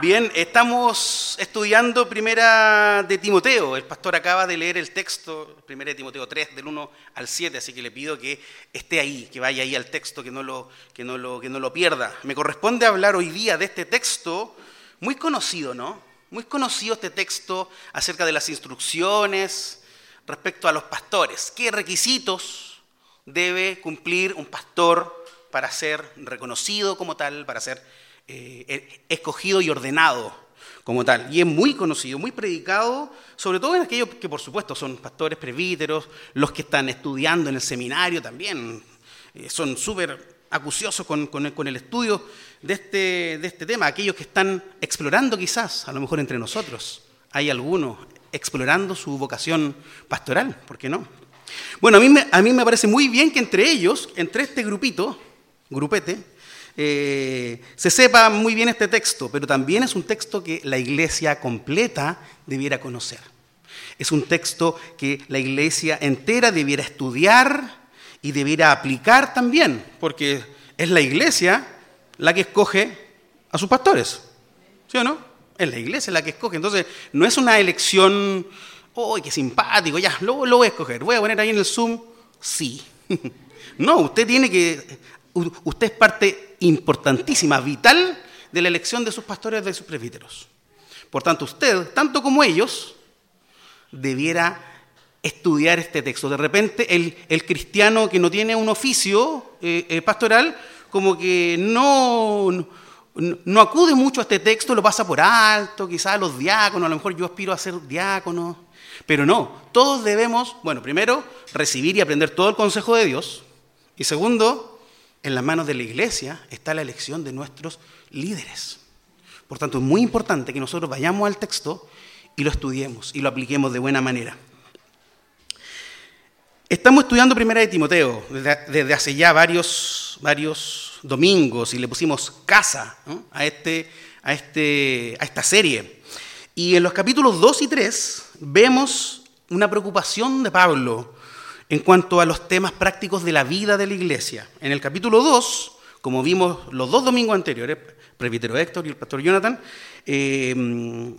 Bien, estamos estudiando Primera de Timoteo. El pastor acaba de leer el texto, Primera de Timoteo 3, del 1 al 7, así que le pido que esté ahí, que vaya ahí al texto, que no lo, que no lo, que no lo pierda. Me corresponde hablar hoy día de este texto muy conocido, ¿no? Muy conocido este texto acerca de las instrucciones respecto a los pastores. ¿Qué requisitos debe cumplir un pastor para ser reconocido como tal, para ser eh, escogido y ordenado como tal. Y es muy conocido, muy predicado, sobre todo en aquellos que por supuesto son pastores presbíteros, los que están estudiando en el seminario también, eh, son súper acuciosos con, con, con, el, estudio de este, de este tema, aquellos que están explorando quizás, a lo mejor entre nosotros, hay algunos explorando su vocación pastoral, ¿por qué no? Bueno, a mí, me, a mí me parece muy bien que entre ellos, entre este grupito, grupete, eh, se sepa muy bien este texto, pero también es un texto que la iglesia completa debiera conocer. Es un texto que la iglesia entera debiera estudiar y debiera aplicar también, porque es la iglesia la que escoge a sus pastores. ¿Sí o no? Es la iglesia la que escoge. Entonces, no es una elección, ¡oh, qué simpático! Ya, lo, lo voy a escoger. Voy a poner ahí en el Zoom, sí. no, usted tiene que usted es parte importantísima, vital de la elección de sus pastores, de sus presbíteros. Por tanto, usted, tanto como ellos, debiera estudiar este texto. De repente, el, cristiano que no tiene un oficio eh, eh, pastoral, como que no, no, acude mucho a este texto, lo pasa por alto, quizás a los diáconos, a lo mejor yo aspiro a ser diácono, pero no, todos debemos, bueno, primero, recibir y aprender todo el consejo de Dios, y segundo, en las manos de la iglesia está la elección de nuestros líderes. Por tanto, es muy importante que nosotros vayamos al texto y lo estudiemos y lo apliquemos de buena manera. Estamos estudiando Primera de Timoteo desde, hace ya varios, varios domingos y le pusimos casa a, este, a, este, a esta serie. Y en los capítulos 2 y 3 vemos una preocupación de Pablo en cuanto a los temas prácticos de la vida de la iglesia. En el capítulo 2, como vimos los dos domingos anteriores, presbítero Héctor y el pastor Jonathan, eh,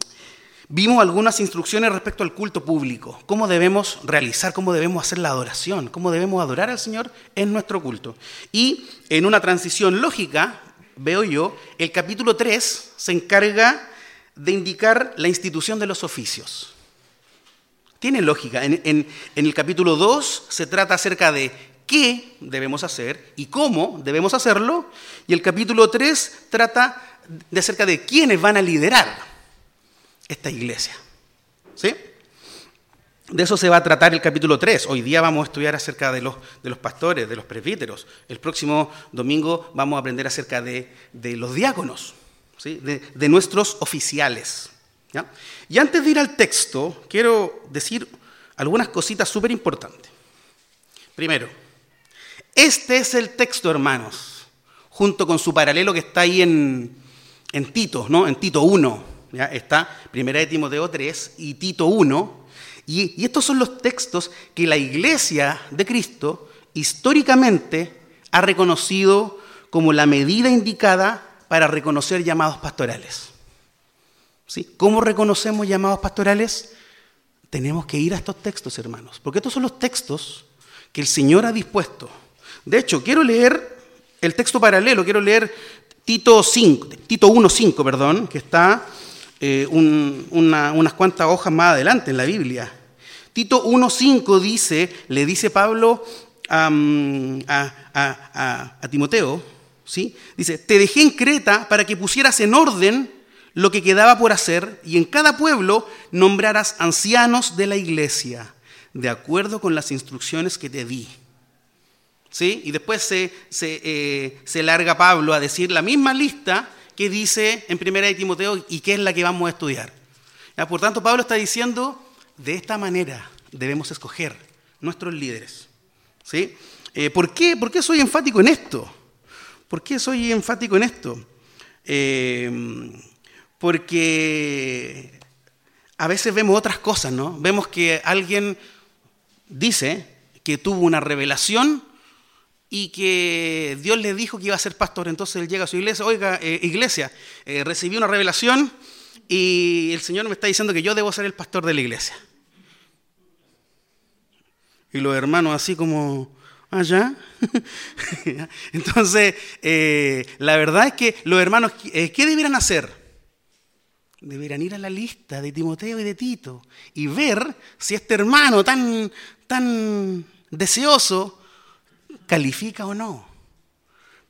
vimos algunas instrucciones respecto al culto público, cómo debemos realizar, cómo debemos hacer la adoración, cómo debemos adorar al Señor en nuestro culto. Y en una transición lógica, veo yo, el capítulo 3 se encarga de indicar la institución de los oficios. Tiene lógica. En, en, el capítulo 2 se trata acerca de qué debemos hacer y cómo debemos hacerlo. Y el capítulo 3 trata de acerca de quiénes van a liderar esta iglesia. ¿Sí? De eso se va a tratar el capítulo 3. Hoy día vamos a estudiar acerca de los, de los pastores, de los presbíteros. El próximo domingo vamos a aprender acerca de, de los diáconos, ¿sí? de, de nuestros oficiales. ¿Ya? Y antes de ir al texto, quiero decir algunas cositas súper importantes. Primero, este es el texto, hermanos, junto con su paralelo que está ahí en, en Tito, ¿no? En Tito 1. Está Primera de Timoteo 3 y Tito 1. Y, y estos son los textos que la iglesia de Cristo históricamente ha reconocido como la medida indicada para reconocer llamados pastorales. ¿Sí? ¿Cómo reconocemos llamados pastorales? tenemos que ir a estos textos, hermanos, porque estos son los textos que el Señor ha dispuesto. De hecho, quiero leer el texto paralelo, quiero leer Tito, 5, Tito 1.5, perdón, que está eh, unas cuantas hojas más adelante en la Biblia. Tito 1.5 dice, le dice Pablo a, a, Timoteo, ¿sí? dice, te dejé en Creta para que pusieras en orden lo que quedaba por hacer y en cada pueblo nombraras ancianos de la iglesia, de acuerdo con las instrucciones que te di. ¿Sí? Y después se, se, eh, se larga Pablo a decir la misma lista que dice en Primera de Timoteo y que es la que vamos a estudiar. Por tanto, Pablo está diciendo, de esta manera debemos escoger nuestros líderes. ¿Sí? Eh, ¿por, qué? ¿Por qué soy enfático en esto? ¿Por qué soy enfático en esto? Eh, porque a veces vemos otras cosas, ¿no? Vemos que alguien dice que tuvo una revelación y que Dios le dijo que iba a ser pastor. Entonces él llega a su iglesia, oiga, eh, iglesia, eh, recibí una revelación y el Señor me está diciendo que yo debo ser el pastor de la iglesia. Y los hermanos así como, allá. ¿Ah, Entonces, eh, la verdad es que los hermanos, ¿qué debieran hacer? deberán ir a la lista de Timoteo y de Tito y ver si este hermano tan, tan deseoso califica o no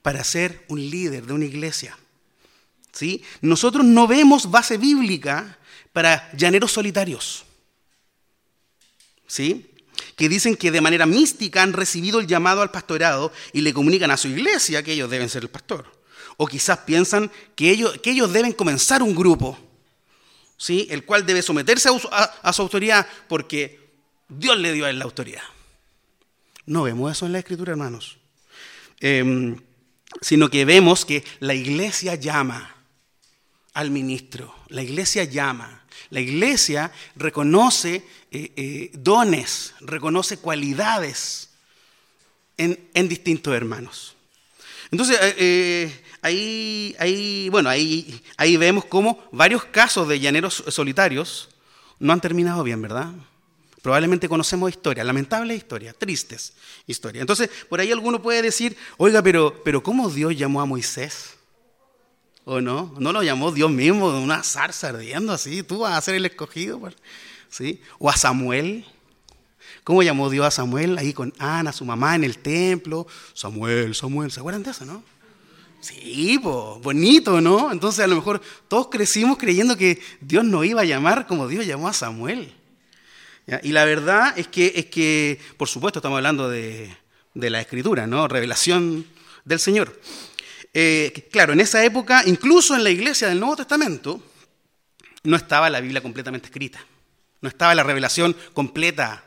para ser un líder de una iglesia. ¿Sí? Nosotros no vemos base bíblica para llaneros solitarios. ¿Sí? que dicen que de manera mística han recibido el llamado al pastorado y le comunican a su iglesia que ellos deben ser el pastor. O quizás piensan que ellos, que ellos deben comenzar un grupo ¿sí? el cual debe someterse a, su autoridad porque Dios le dio a él la autoridad. No vemos eso en la escritura, hermanos. Em, sino que vemos que la iglesia llama al ministro, la iglesia llama, la iglesia reconoce eh, eh, dones, reconoce cualidades en, en distintos hermanos. Entonces, eh, ahí, ahí, bueno, ahí, ahí vemos cómo varios casos de llaneros solitarios no han terminado bien, ¿verdad? Probablemente conocemos historias, lamentables historias, tristes historias. Entonces, por ahí alguno puede decir, oiga, pero, pero ¿cómo Dios llamó a Moisés? ¿O no? ¿No lo llamó Dios mismo de una zarza ardiendo así? ¿Tú vas a ser el escogido? ¿Sí? ¿O a Samuel? ¿Cómo llamó Dios a Samuel ahí con Ana, su mamá, en el templo? Samuel, Samuel, ¿se acuerdan de eso, no? Sí, bonito, ¿no? Entonces a lo mejor todos crecimos creyendo que Dios nos iba a llamar como Dios llamó a Samuel. Y la verdad es que, es que, por supuesto, estamos hablando de, la escritura, ¿no? Revelación del Señor. Eh, claro, en esa época, incluso en la iglesia del Nuevo Testamento, no estaba la Biblia completamente escrita. No estaba la revelación completa,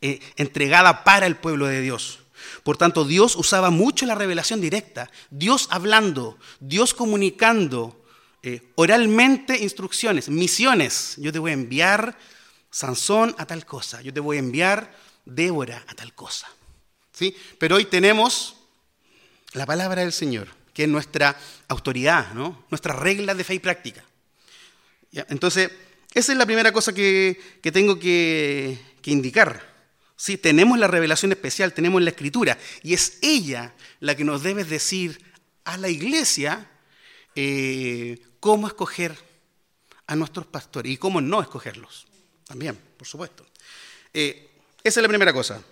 eh, entregada para el pueblo de Dios. Por tanto, Dios usaba mucho la revelación directa, Dios hablando, Dios comunicando eh, oralmente instrucciones, misiones. Yo te voy a enviar Sansón a tal cosa, yo te voy a enviar Débora a tal cosa. ¿Sí? Pero hoy tenemos la palabra del Señor, que es nuestra autoridad, ¿no? nuestra regla de fe y práctica. Entonces, esa es la primera cosa que, tengo que indicar. Sí, tenemos la revelación especial, tenemos la escritura, y es ella la que nos debe decir a la iglesia eh, cómo escoger a nuestros pastores y cómo no escogerlos. También, por supuesto. Eh, esa es la primera cosa.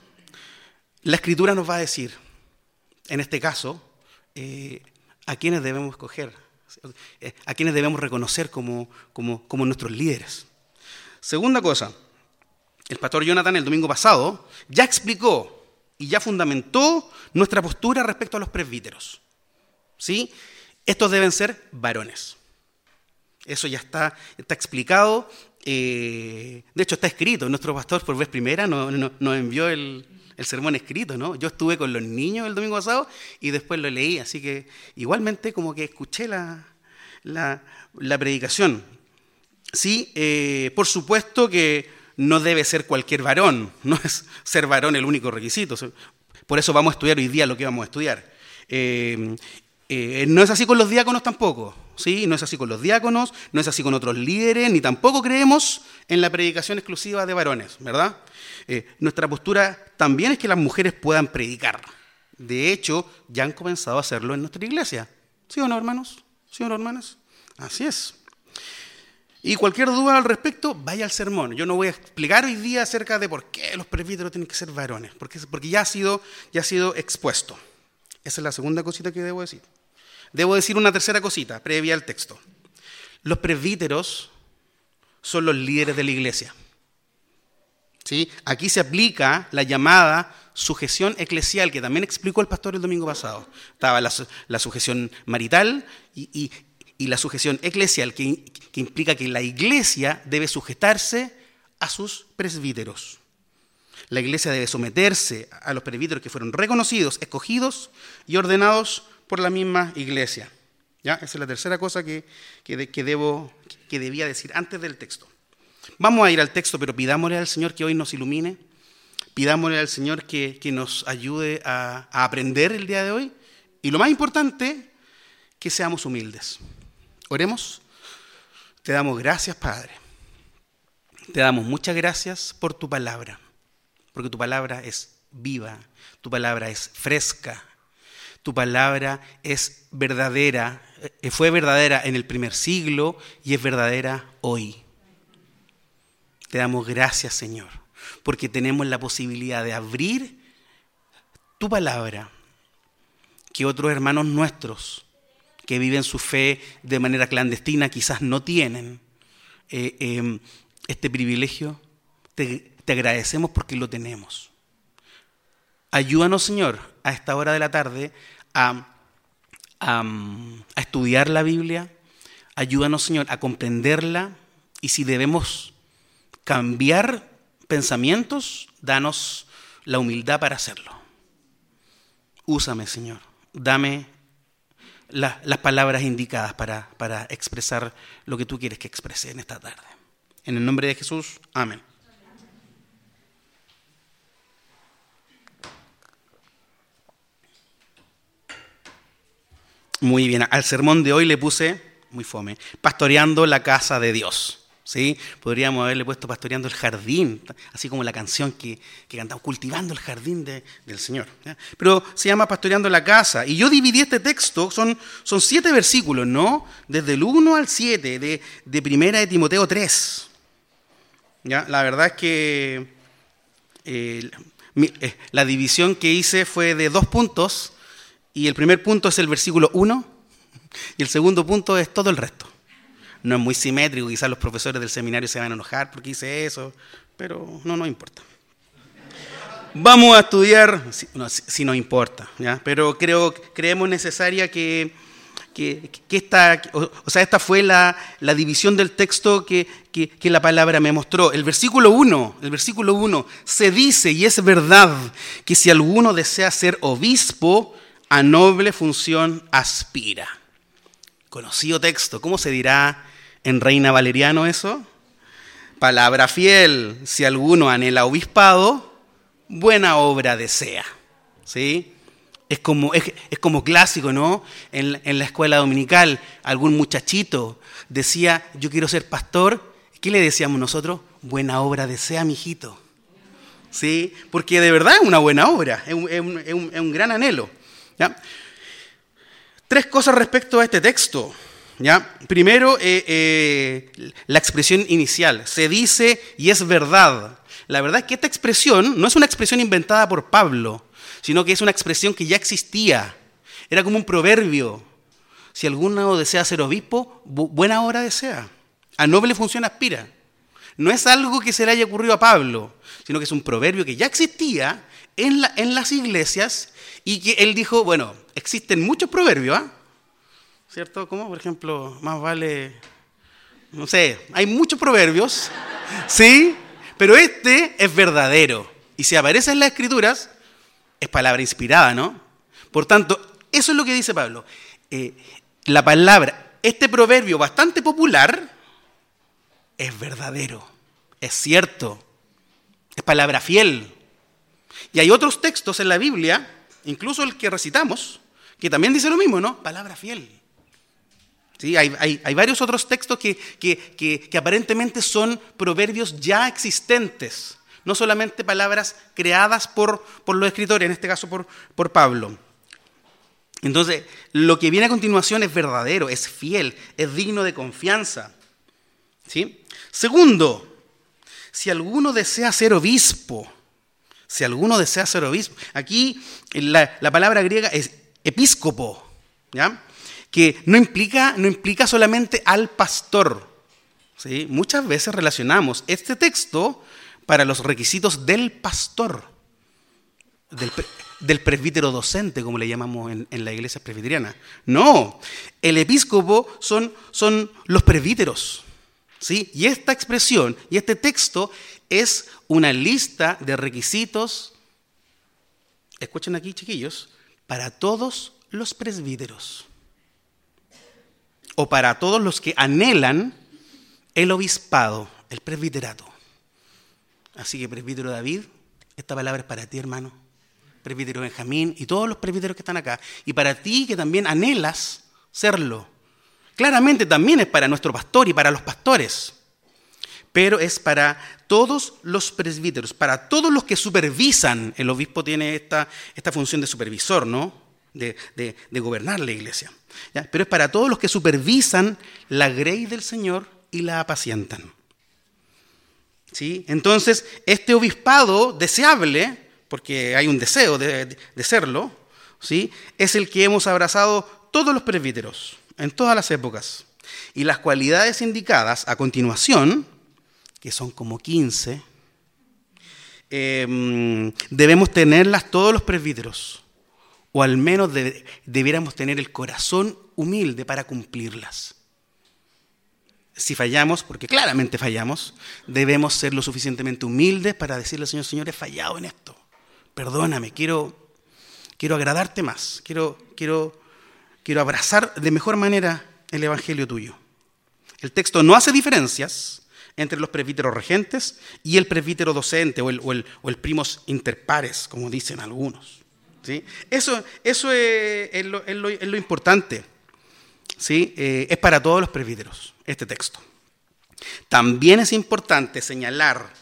La escritura nos va a decir, en este caso, eh, a quiénes debemos escoger, a quiénes debemos reconocer como, como nuestros líderes. Segunda cosa, el pastor Jonathan el domingo pasado ya explicó y ya fundamentó nuestra postura respecto a los presbíteros. ¿Sí? Estos deben ser varones. Eso ya está, está explicado. Eh, de hecho, está escrito. Nuestro pastor, por vez primera, nos, envió el, sermón escrito. ¿no? Yo estuve con los niños el domingo pasado y después lo leí. Así que igualmente como que escuché la, la, predicación. Sí, eh, por supuesto que no debe ser cualquier varón, no es ser varón el único requisito. Por eso vamos a estudiar hoy día lo que vamos a estudiar. Eh, no es así con los diáconos tampoco. No es así con los diáconos, no es así con otros líderes, ni tampoco creemos en la predicación exclusiva de varones, ¿verdad? Eh, nuestra postura también es que las mujeres puedan predicar. De hecho, ya han comenzado a hacerlo en nuestra iglesia. ¿Sí o no, hermanos? ¿Sí o no, hermanas? Así es. Y cualquier duda al respecto, vaya al sermón. Yo no voy a explicar hoy día acerca de por qué los presbíteros tienen que ser varones, porque, porque ya, ha sido, ya ha sido expuesto. Esa es la segunda cosita que debo decir. Debo decir una tercera cosita, previa al texto. Los presbíteros son los líderes de la iglesia. ¿Sí? Aquí se aplica la llamada sujeción eclesial, que también explicó el pastor el domingo pasado. Estaba la, sujeción marital y, y la sujeción eclesial, que, implica que la iglesia debe sujetarse a sus presbíteros. La iglesia debe someterse a los presbíteros que fueron reconocidos, escogidos y ordenados por la misma iglesia. ¿Ya? Esa es la tercera cosa que, que, debo, que debía decir antes del texto. Vamos a ir al texto, pero pidámosle al Señor que hoy nos ilumine, pidámosle al Señor que, nos ayude a aprender el día de hoy y lo más importante, que seamos humildes. Oremos. Te damos gracias, Padre. Te damos muchas gracias por tu palabra, porque tu palabra es viva, tu palabra es fresca, tu palabra es verdadera, eh, fue verdadera en el primer siglo y es verdadera hoy. Te damos gracias, Señor, porque tenemos la posibilidad de abrir tu palabra, que otros hermanos nuestros que viven su fe de manera clandestina quizás no tienen eh, em, este privilegio, te, agradecemos porque lo tenemos. Ayúdanos, Señor, a esta hora de la tarde a, a, estudiar la Biblia. Ayúdanos, Señor, a comprenderla y si debemos cambiar pensamientos, danos la humildad para hacerlo. Úsame, Señor. Dame las palabras indicadas para, para expresar lo que tú quieres que exprese en esta tarde. En el nombre de Jesús, amén. Muy bien, al sermón de hoy le puse, muy fome, pastoreando la casa de Dios. ¿sí? Podríamos haberle puesto pastoreando el jardín, así como la canción que, que cantamos, cultivando el jardín del Señor. Pero se llama pastoreando la casa. Y yo dividí este texto, son, son siete versículos, ¿no? Desde el 1 al 7 de, de Primera de Timoteo 3. ¿Ya? La verdad es que eh, eh, la división que hice fue de dos puntos, y el primer punto es el versículo 1, y el segundo punto es todo el resto no es muy simétrico, quizás los profesores del seminario se van a enojar porque hice eso, pero no nos importa. Vamos a estudiar, si, no, si, nos importa, ¿ya? pero creo, creemos necesaria que, que, esta, o, sea, esta fue la, la división del texto que, que, la palabra me mostró. El versículo 1, el versículo 1, se dice, y es verdad, que si alguno desea ser obispo, a noble función aspira. Conocido texto, ¿cómo se dirá en Reina Valeriano eso. Palabra fiel, si alguno anhela obispado, buena obra desea. ¿Sí? Es como, es, como clásico, ¿no? En, en, la escuela dominical, algún muchachito decía, yo quiero ser pastor. ¿Qué le decíamos nosotros? Buena obra desea, mijito. ¿Sí? Porque de verdad es una buena obra, es un, es un, es un gran anhelo. Tres cosas respecto a este texto. Primero, eh, eh, la expresión inicial. Se dice y es verdad. La verdad es que esta expresión no es una expresión inventada por Pablo, sino que es una expresión que ya existía. Era como un proverbio. Si alguno desea ser obispo, buena hora desea. A noble función aspira. No es algo que se le haya ocurrido a Pablo, sino que es un proverbio que ya existía en, las iglesias y él dijo, bueno, existen muchos proverbios, ¿ah? ¿cierto? Como, por ejemplo, más vale, no sé, hay muchos proverbios, ¿sí? Pero este es verdadero. Y si aparece en las escrituras, es palabra inspirada, ¿no? Por tanto, eso es lo que dice Pablo. Eh, la palabra, este proverbio bastante popular, es verdadero, es cierto, es palabra fiel. Y hay otros textos en la Biblia, incluso el que recitamos, que también dice lo mismo, ¿no? Palabra fiel ¿Sí? Hay, hay, varios otros textos que, que, aparentemente son proverbios ya existentes, no solamente palabras creadas por, por los escritores, en este caso por, por Pablo. Entonces, lo que viene a continuación es verdadero, es fiel, es digno de confianza. ¿Sí? Segundo, si alguno desea ser obispo, si alguno desea ser obispo, aquí la, la palabra griega es episcopo, ¿ya? que no implica, no implica solamente al pastor. ¿sí? Muchas veces relacionamos este texto para los requisitos del pastor, del, presbítero docente, como le llamamos en, la iglesia presbiteriana. No, el episcopo son, son los presbíteros. ¿Sí? Y esta expresión y este texto es una lista de requisitos, escuchen aquí chiquillos, para todos los presbíteros o para todos los que anhelan el obispado, el presbiterato. Así que presbítero David, esta palabra es para ti, hermano. Presbítero Benjamín y todos los presbíteros que están acá. Y para ti que también anhelas serlo. Claramente también es para nuestro pastor y para los pastores. Pero es para todos los presbíteros, para todos los que supervisan. El obispo tiene esta, función de supervisor, ¿no? de, gobernar la iglesia. Pero es para todos los que supervisan la grey del Señor y la apacientan. ¿Sí? Entonces, este obispado deseable, porque hay un deseo de, serlo, ¿sí? es el que hemos abrazado todos los presbíteros, en todas las épocas. Y las cualidades indicadas a continuación, que son como 15, em, debemos tenerlas todos los presbíteros o al menos debiéramos tener el corazón humilde para cumplirlas. Si fallamos, porque claramente fallamos, debemos ser lo suficientemente humildes para decirle al Señor, Señor, he fallado en esto. Perdóname, quiero, quiero agradarte más, quiero, quiero, quiero abrazar de mejor manera el Evangelio tuyo. El texto no hace diferencias entre los presbíteros regentes y el presbítero docente o el, o el, primos interpares, como dicen algunos. Eso, eso es, lo, importante. ¿sí? Eh, es para todos los presbíteros este texto. También es importante señalar,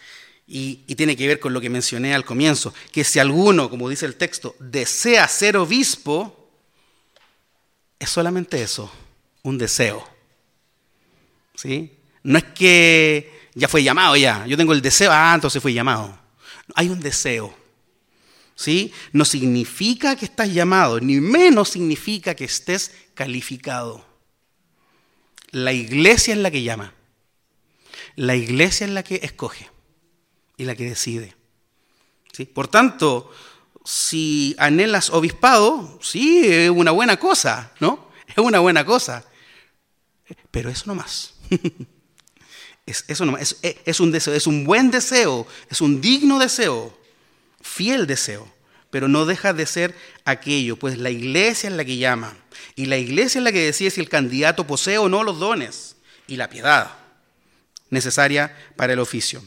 y, tiene que ver con lo que mencioné al comienzo, que si alguno, como dice el texto, desea ser obispo, es solamente eso, un deseo. ¿Sí? No es que ya fue llamado ya, yo tengo el deseo, ah, entonces fue llamado. Hay un deseo. ¿sí? No significa que estás llamado, ni menos significa que estés calificado. La iglesia es la que llama. La iglesia es la que escoge y la que decide. ¿sí? Por tanto, si anhelas obispado, sí, es una buena cosa, ¿no? Es una buena cosa. Pero eso no más. es, eso no es un deseo, es un buen deseo, es un digno deseo fiel deseo, pero no deja de ser aquello, pues la iglesia es la que llama, y la iglesia es la que decide si el candidato posee o no los dones y la piedad necesaria para el oficio.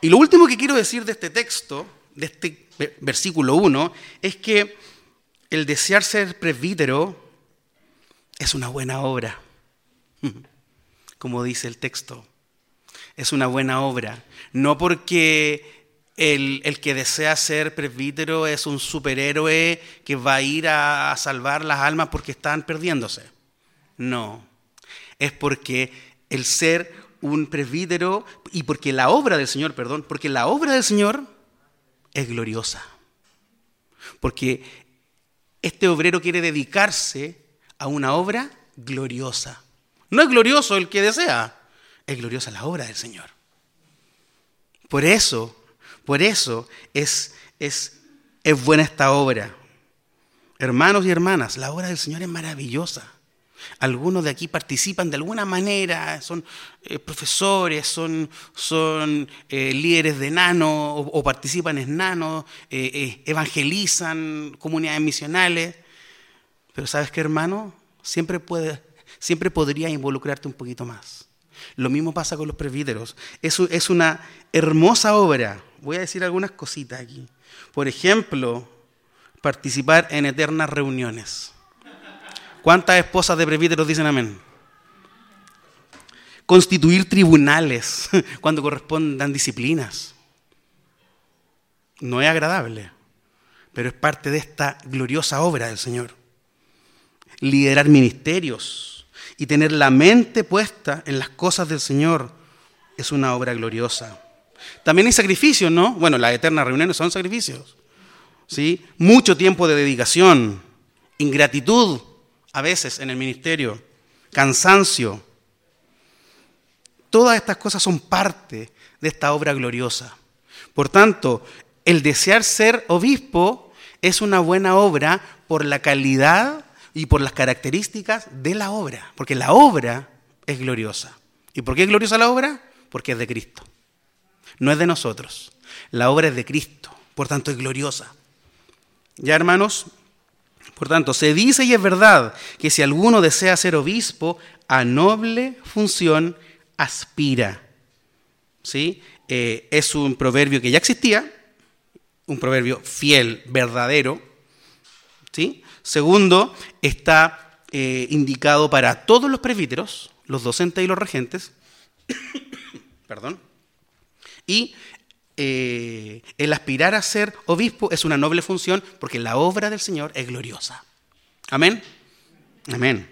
Y lo último que quiero decir de este texto, de este versículo 1, es que el desear ser presbítero es una buena obra, como dice el texto. Es una buena obra, no porque el, que desea ser presbítero es un superhéroe que va a ir a, salvar las almas porque están perdiéndose. No, es porque el ser un presbítero y porque la obra del Señor, perdón, porque la obra del Señor es gloriosa. Porque este obrero quiere dedicarse a una obra gloriosa. No es glorioso el que desea, es gloriosa la obra del Señor. Por eso por eso es, es, es buena esta obra. Hermanos y hermanas, la obra del Señor es maravillosa. Algunos de aquí participan de alguna manera, son eh, profesores, son, son eh, líderes de nano o, participan en nano, eh, evangelizan comunidades misionales. Pero sabes qué, hermano, siempre, puede, siempre podría involucrarte un poquito más. Lo mismo pasa con los presbíteros. Es, es una hermosa obra, voy a decir algunas cositas aquí. Por ejemplo, participar en eternas reuniones. ¿Cuántas esposas de presbíteros dicen amén? constituir tribunales cuando correspondan disciplinas. No es agradable, pero es parte de esta gloriosa obra del Señor. Liderar ministerios y tener la mente puesta en las cosas del Señor es una obra gloriosa. También hay sacrificios, ¿no? Bueno, las eternas reuniones son sacrificios. ¿sí? Mucho tiempo de dedicación, ingratitud a veces en el ministerio, cansancio. Todas estas cosas son parte de esta obra gloriosa. Por tanto, el desear ser obispo es una buena obra por la calidad y por las características de la obra, porque la obra es gloriosa. ¿Y por qué es gloriosa la obra? Porque es de Cristo. No es de nosotros. La obra es de Cristo, por tanto es gloriosa. Ya hermanos, por tanto, se dice y es verdad que si alguno desea ser obispo, a noble función aspira. ¿Sí? Eh, es un proverbio que ya existía, un proverbio fiel, verdadero. ¿Sí? Segundo, está eh, indicado para todos los presbíteros, los docentes y los regentes. Perdón. Y eh, el aspirar a ser obispo es una noble función porque la obra del Señor es gloriosa. Amén. Amén.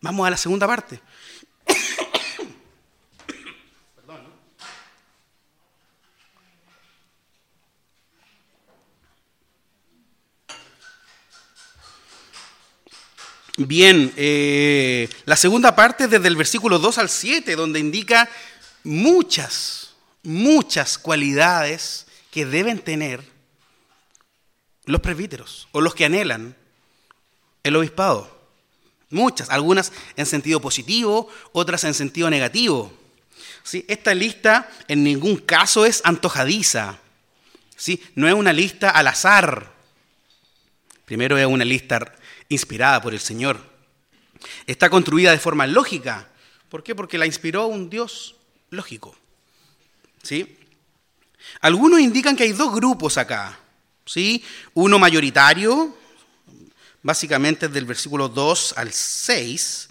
Vamos a la segunda parte. Bien, eh, la segunda parte desde el versículo 2 al 7, donde indica muchas, muchas cualidades que deben tener los presbíteros o los que anhelan el obispado. Muchas, algunas en sentido positivo, otras en sentido negativo. ¿Sí? Esta lista en ningún caso es antojadiza. ¿Sí? No es una lista al azar. Primero es una lista inspirada por el Señor. Está construida de forma lógica. ¿Por qué? Porque la inspiró un Dios lógico. ¿Sí? Algunos indican que hay dos grupos acá. ¿sí? Uno mayoritario, básicamente del versículo 2 al 6,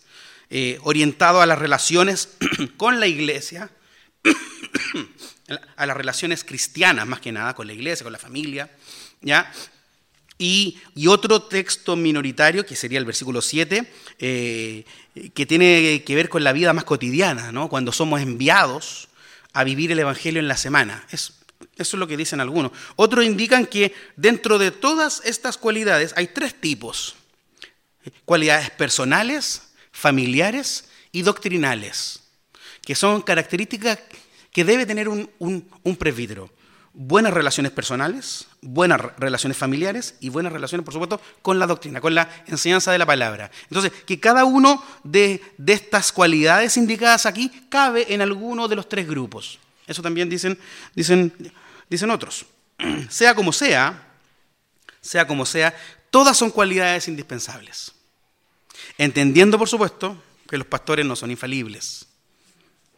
eh, orientado a las relaciones con la iglesia, a las relaciones cristianas más que nada, con la iglesia, con la familia, ¿ya? Y, otro texto minoritario, que sería el versículo 7, eh, que tiene que ver con la vida más cotidiana, ¿no? cuando somos enviados a vivir el Evangelio en la semana. eso es lo que dicen algunos. Otros indican que dentro de todas estas cualidades hay tres tipos. Cualidades personales, familiares y doctrinales, que son características que debe tener un, un presbítero buenas relaciones personales, buenas relaciones familiares y buenas relaciones, por supuesto, con la doctrina, con la enseñanza de la palabra. Entonces, que cada uno de, estas cualidades indicadas aquí cabe en alguno de los tres grupos. Eso también dicen, dicen, dicen otros. Sea como sea, sea como sea, todas son cualidades indispensables. Entendiendo, por supuesto, que los pastores no son infalibles.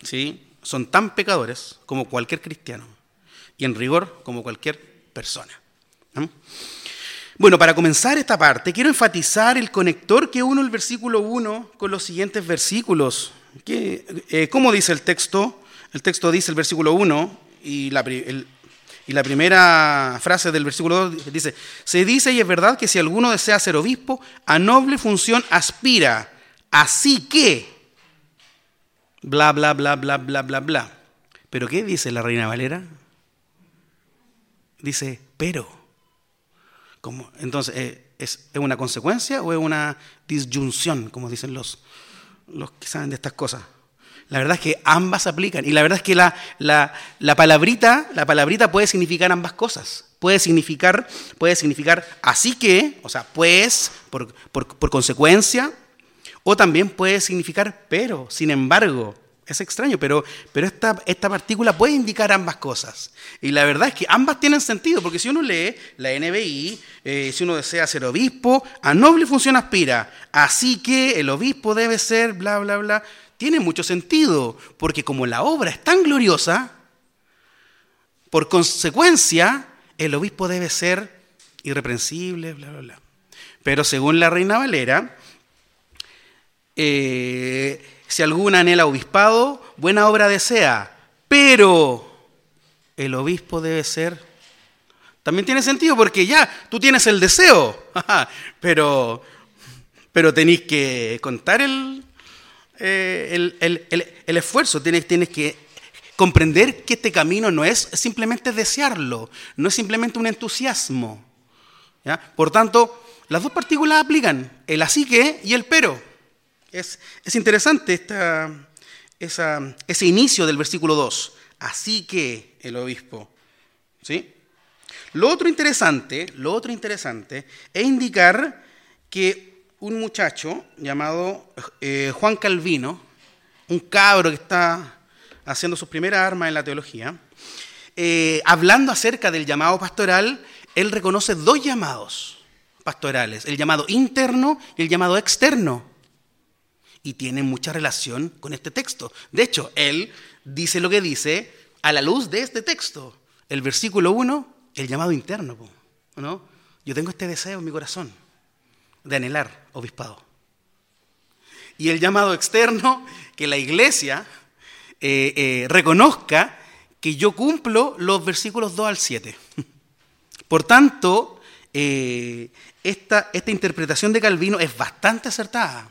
¿sí? Son tan pecadores como cualquier cristiano y en rigor como cualquier persona. Bueno, para comenzar esta parte, quiero enfatizar el conector que uno el versículo 1 con los siguientes versículos. Eh, ¿Cómo dice el texto? El texto dice el versículo 1 y la, y la primera frase del versículo 2 dice, se dice y es verdad que si alguno desea ser obispo, a noble función aspira, así que, bla, bla, bla, bla, bla, bla, bla. ¿Pero qué dice la reina Valera? Dice, pero. Como, entonces, eh, ¿es, ¿es, una consecuencia o es una disyunción, como dicen los, los que saben de estas cosas? La verdad es que ambas aplican. Y la verdad es que la, la, la palabrita, la palabrita puede significar ambas cosas. Puede significar, puede significar así que, o sea, pues, por, por, por consecuencia, o también puede significar pero, sin embargo. Es extraño, pero, pero esta, esta, partícula puede indicar ambas cosas. Y la verdad es que ambas tienen sentido, porque si uno lee la NBI, eh, si uno desea ser obispo, a noble función aspira. Así que el obispo debe ser, bla, bla, bla. Tiene mucho sentido, porque como la obra es tan gloriosa, por consecuencia, el obispo debe ser irreprensible, bla, bla, bla. Pero según la Reina Valera, eh, si alguna anhela obispado, buena obra desea, pero el obispo debe ser... También tiene sentido porque ya, tú tienes el deseo, pero, pero tenéis que contar el, eh, el, esfuerzo, tienes, tienes que comprender que este camino no es simplemente desearlo, no es simplemente un entusiasmo. Por tanto, las dos partículas aplican, el así que y el pero. Es, interesante esta, ese inicio del versículo 2. Así que el obispo. ¿Sí? Lo otro interesante, lo otro interesante es indicar que un muchacho llamado eh, Juan Calvino, un cabro que está haciendo sus primeras armas en la teología, eh, hablando acerca del llamado pastoral, él reconoce dos llamados pastorales, el llamado interno y el llamado externo. Y tiene mucha relación con este texto. De hecho, él dice lo que dice a la luz de este texto. El versículo 1, el llamado interno. ¿no? Yo tengo este deseo en mi corazón de anhelar obispado. Y el llamado externo, que la iglesia eh, eh, reconozca que yo cumplo los versículos 2 al 7. Por tanto, eh, esta, esta interpretación de Calvino es bastante acertada.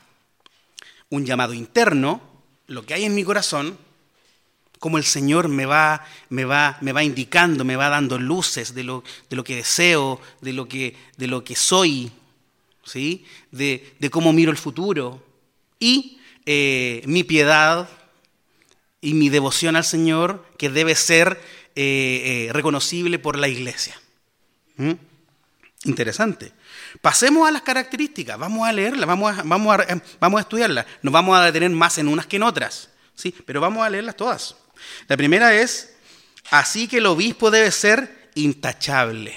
Un llamado interno, lo que hay en mi corazón, como el Señor me va, me va, me va indicando, me va dando luces de lo, de lo que deseo, de lo que, de lo que soy, ¿sí? de, de cómo miro el futuro. Y eh, mi piedad y mi devoción al Señor, que debe ser eh, reconocible por la iglesia. ¿Mm? Interesante. Pasemos a las características, vamos a leerlas, vamos a, vamos, a, vamos a estudiarlas. Nos vamos a detener más en unas que en otras, ¿sí? pero vamos a leerlas todas. La primera es, así que el obispo debe ser intachable.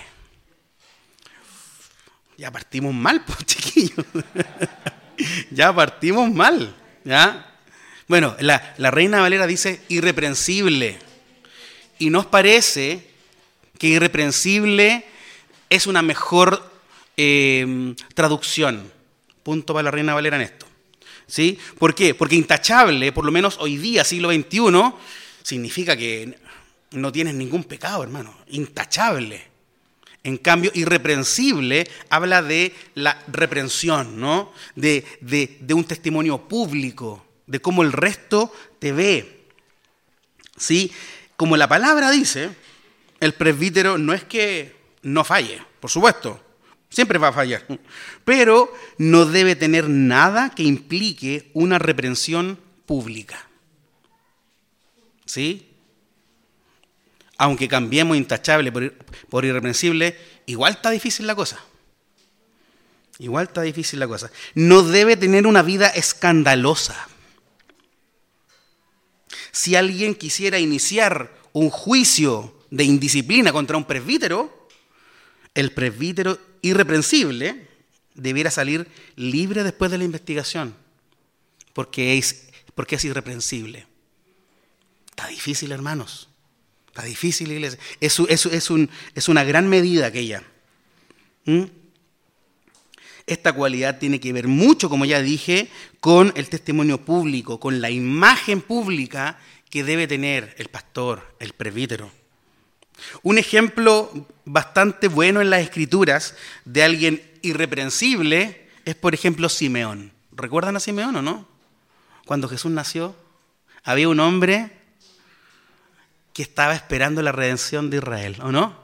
Ya partimos mal, chiquillos. ya partimos mal. Bueno, la, la Reina Valera dice irreprensible. Y nos parece que irreprensible es una mejor em, traducción. Punto para la Reina Valera en esto. ¿Sí? ¿Por qué? Porque intachable, por lo menos hoy día, siglo XXI, significa que no tienes ningún pecado, hermano. Intachable. En cambio, irreprensible habla de la reprensión, ¿no? De, de, un testimonio público, de cómo el resto te ve. ¿Sí? Como la palabra dice, el presbítero no es que no falle, por supuesto, siempre va a fallar, pero no debe tener nada que implique una reprensión pública. ¿Sí? Aunque cambiemos intachable por, irreprensible, igual está difícil la cosa. Igual está difícil la cosa. No debe tener una vida escandalosa. Si alguien quisiera iniciar un juicio de indisciplina contra un presbítero, el presbítero irreprensible debiera salir libre después de la investigación, porque es, porque es irreprensible. Está difícil, hermanos. Está difícil, iglesia. Es, es, una gran medida aquella. ¿Mm? Esta cualidad tiene que ver mucho, como ya dije, con el testimonio público, con la imagen pública que debe tener el pastor, el presbítero. Un ejemplo bastante bueno en las escrituras de alguien irreprensible es, por ejemplo, Simeón. ¿Recuerdan a Simeón o no? Cuando Jesús nació, había un hombre que estaba esperando la redención de Israel, ¿o no?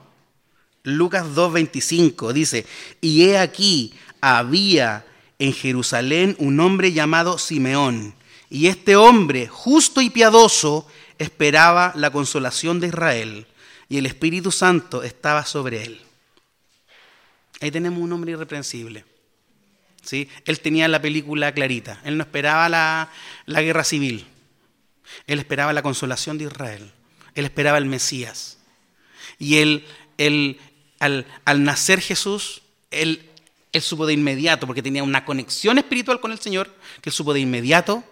Lucas 2.25 dice, y he aquí, había en Jerusalén un hombre llamado Simeón, y este hombre, justo y piadoso, esperaba la consolación de Israel y el Espíritu Santo estaba sobre él. Ahí tenemos un hombre irreprensible. ¿sí? Él tenía la película clarita. Él no esperaba la, guerra civil. Él esperaba la consolación de Israel. Él esperaba el Mesías. Y él, él al, al, nacer Jesús, él, él supo de inmediato, porque tenía una conexión espiritual con el Señor, que él supo de inmediato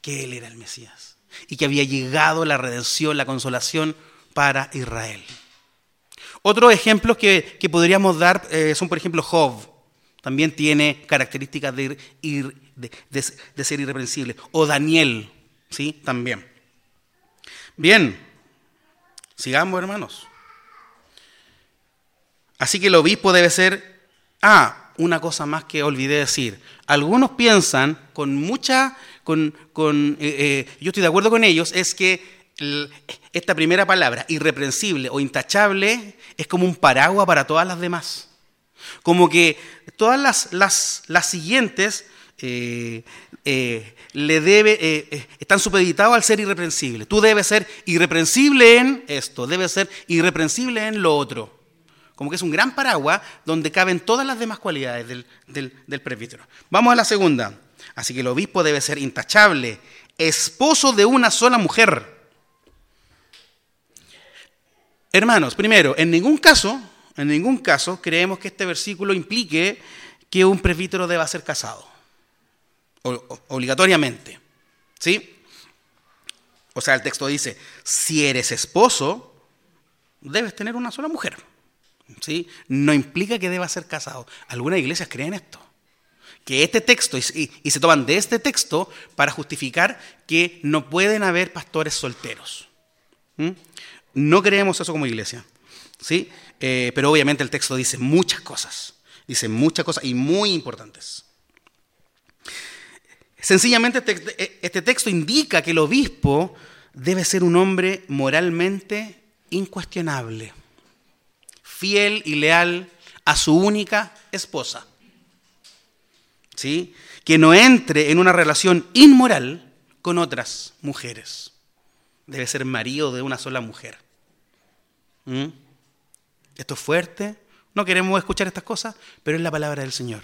que Él era el Mesías. Y que había llegado la redención, la consolación para Israel. Otros ejemplos que, podríamos dar eh, son, por ejemplo, Job. También tiene características de, de, ser irreprensible. O Daniel, ¿sí? También. Bien, sigamos hermanos. Así que el obispo debe ser, ah, una cosa más que olvidé decir. Algunos piensan con mucha, con, con eh, eh, yo estoy de acuerdo con ellos, es que esta primera palabra, irreprensible o intachable, es como un paraguas para todas las demás. Como que todas las, las, las siguientes eh, eh, le debe, eh, están supeditados al ser irreprensible. Tú debes ser irreprensible en esto, debes ser irreprensible en lo otro. Como que es un gran paraguas donde caben todas las demás cualidades del, del, del presbítero. Vamos a la segunda. Así que el obispo debe ser intachable, esposo de una sola mujer Hermanos, primero, en ningún caso, en ningún caso creemos que este versículo implique que un presbítero deba ser casado, obligatoriamente. ¿Sí? O sea, el texto dice, si eres esposo, debes tener una sola mujer. ¿Sí? No implica que deba ser casado. Algunas iglesias creen esto. Que este texto, y, se toman de este texto para justificar que no pueden haber pastores solteros. No creemos eso como iglesia. ¿sí? Eh, pero obviamente el texto dice muchas cosas. Dice muchas cosas y muy importantes. Sencillamente este, este texto indica que el obispo debe ser un hombre moralmente incuestionable, fiel y leal a su única esposa. ¿Sí? Que no entre en una relación inmoral con otras mujeres. Debe ser marido de una sola mujer. ¿Mm? Esto es fuerte, no queremos escuchar estas cosas, pero es la palabra del Señor.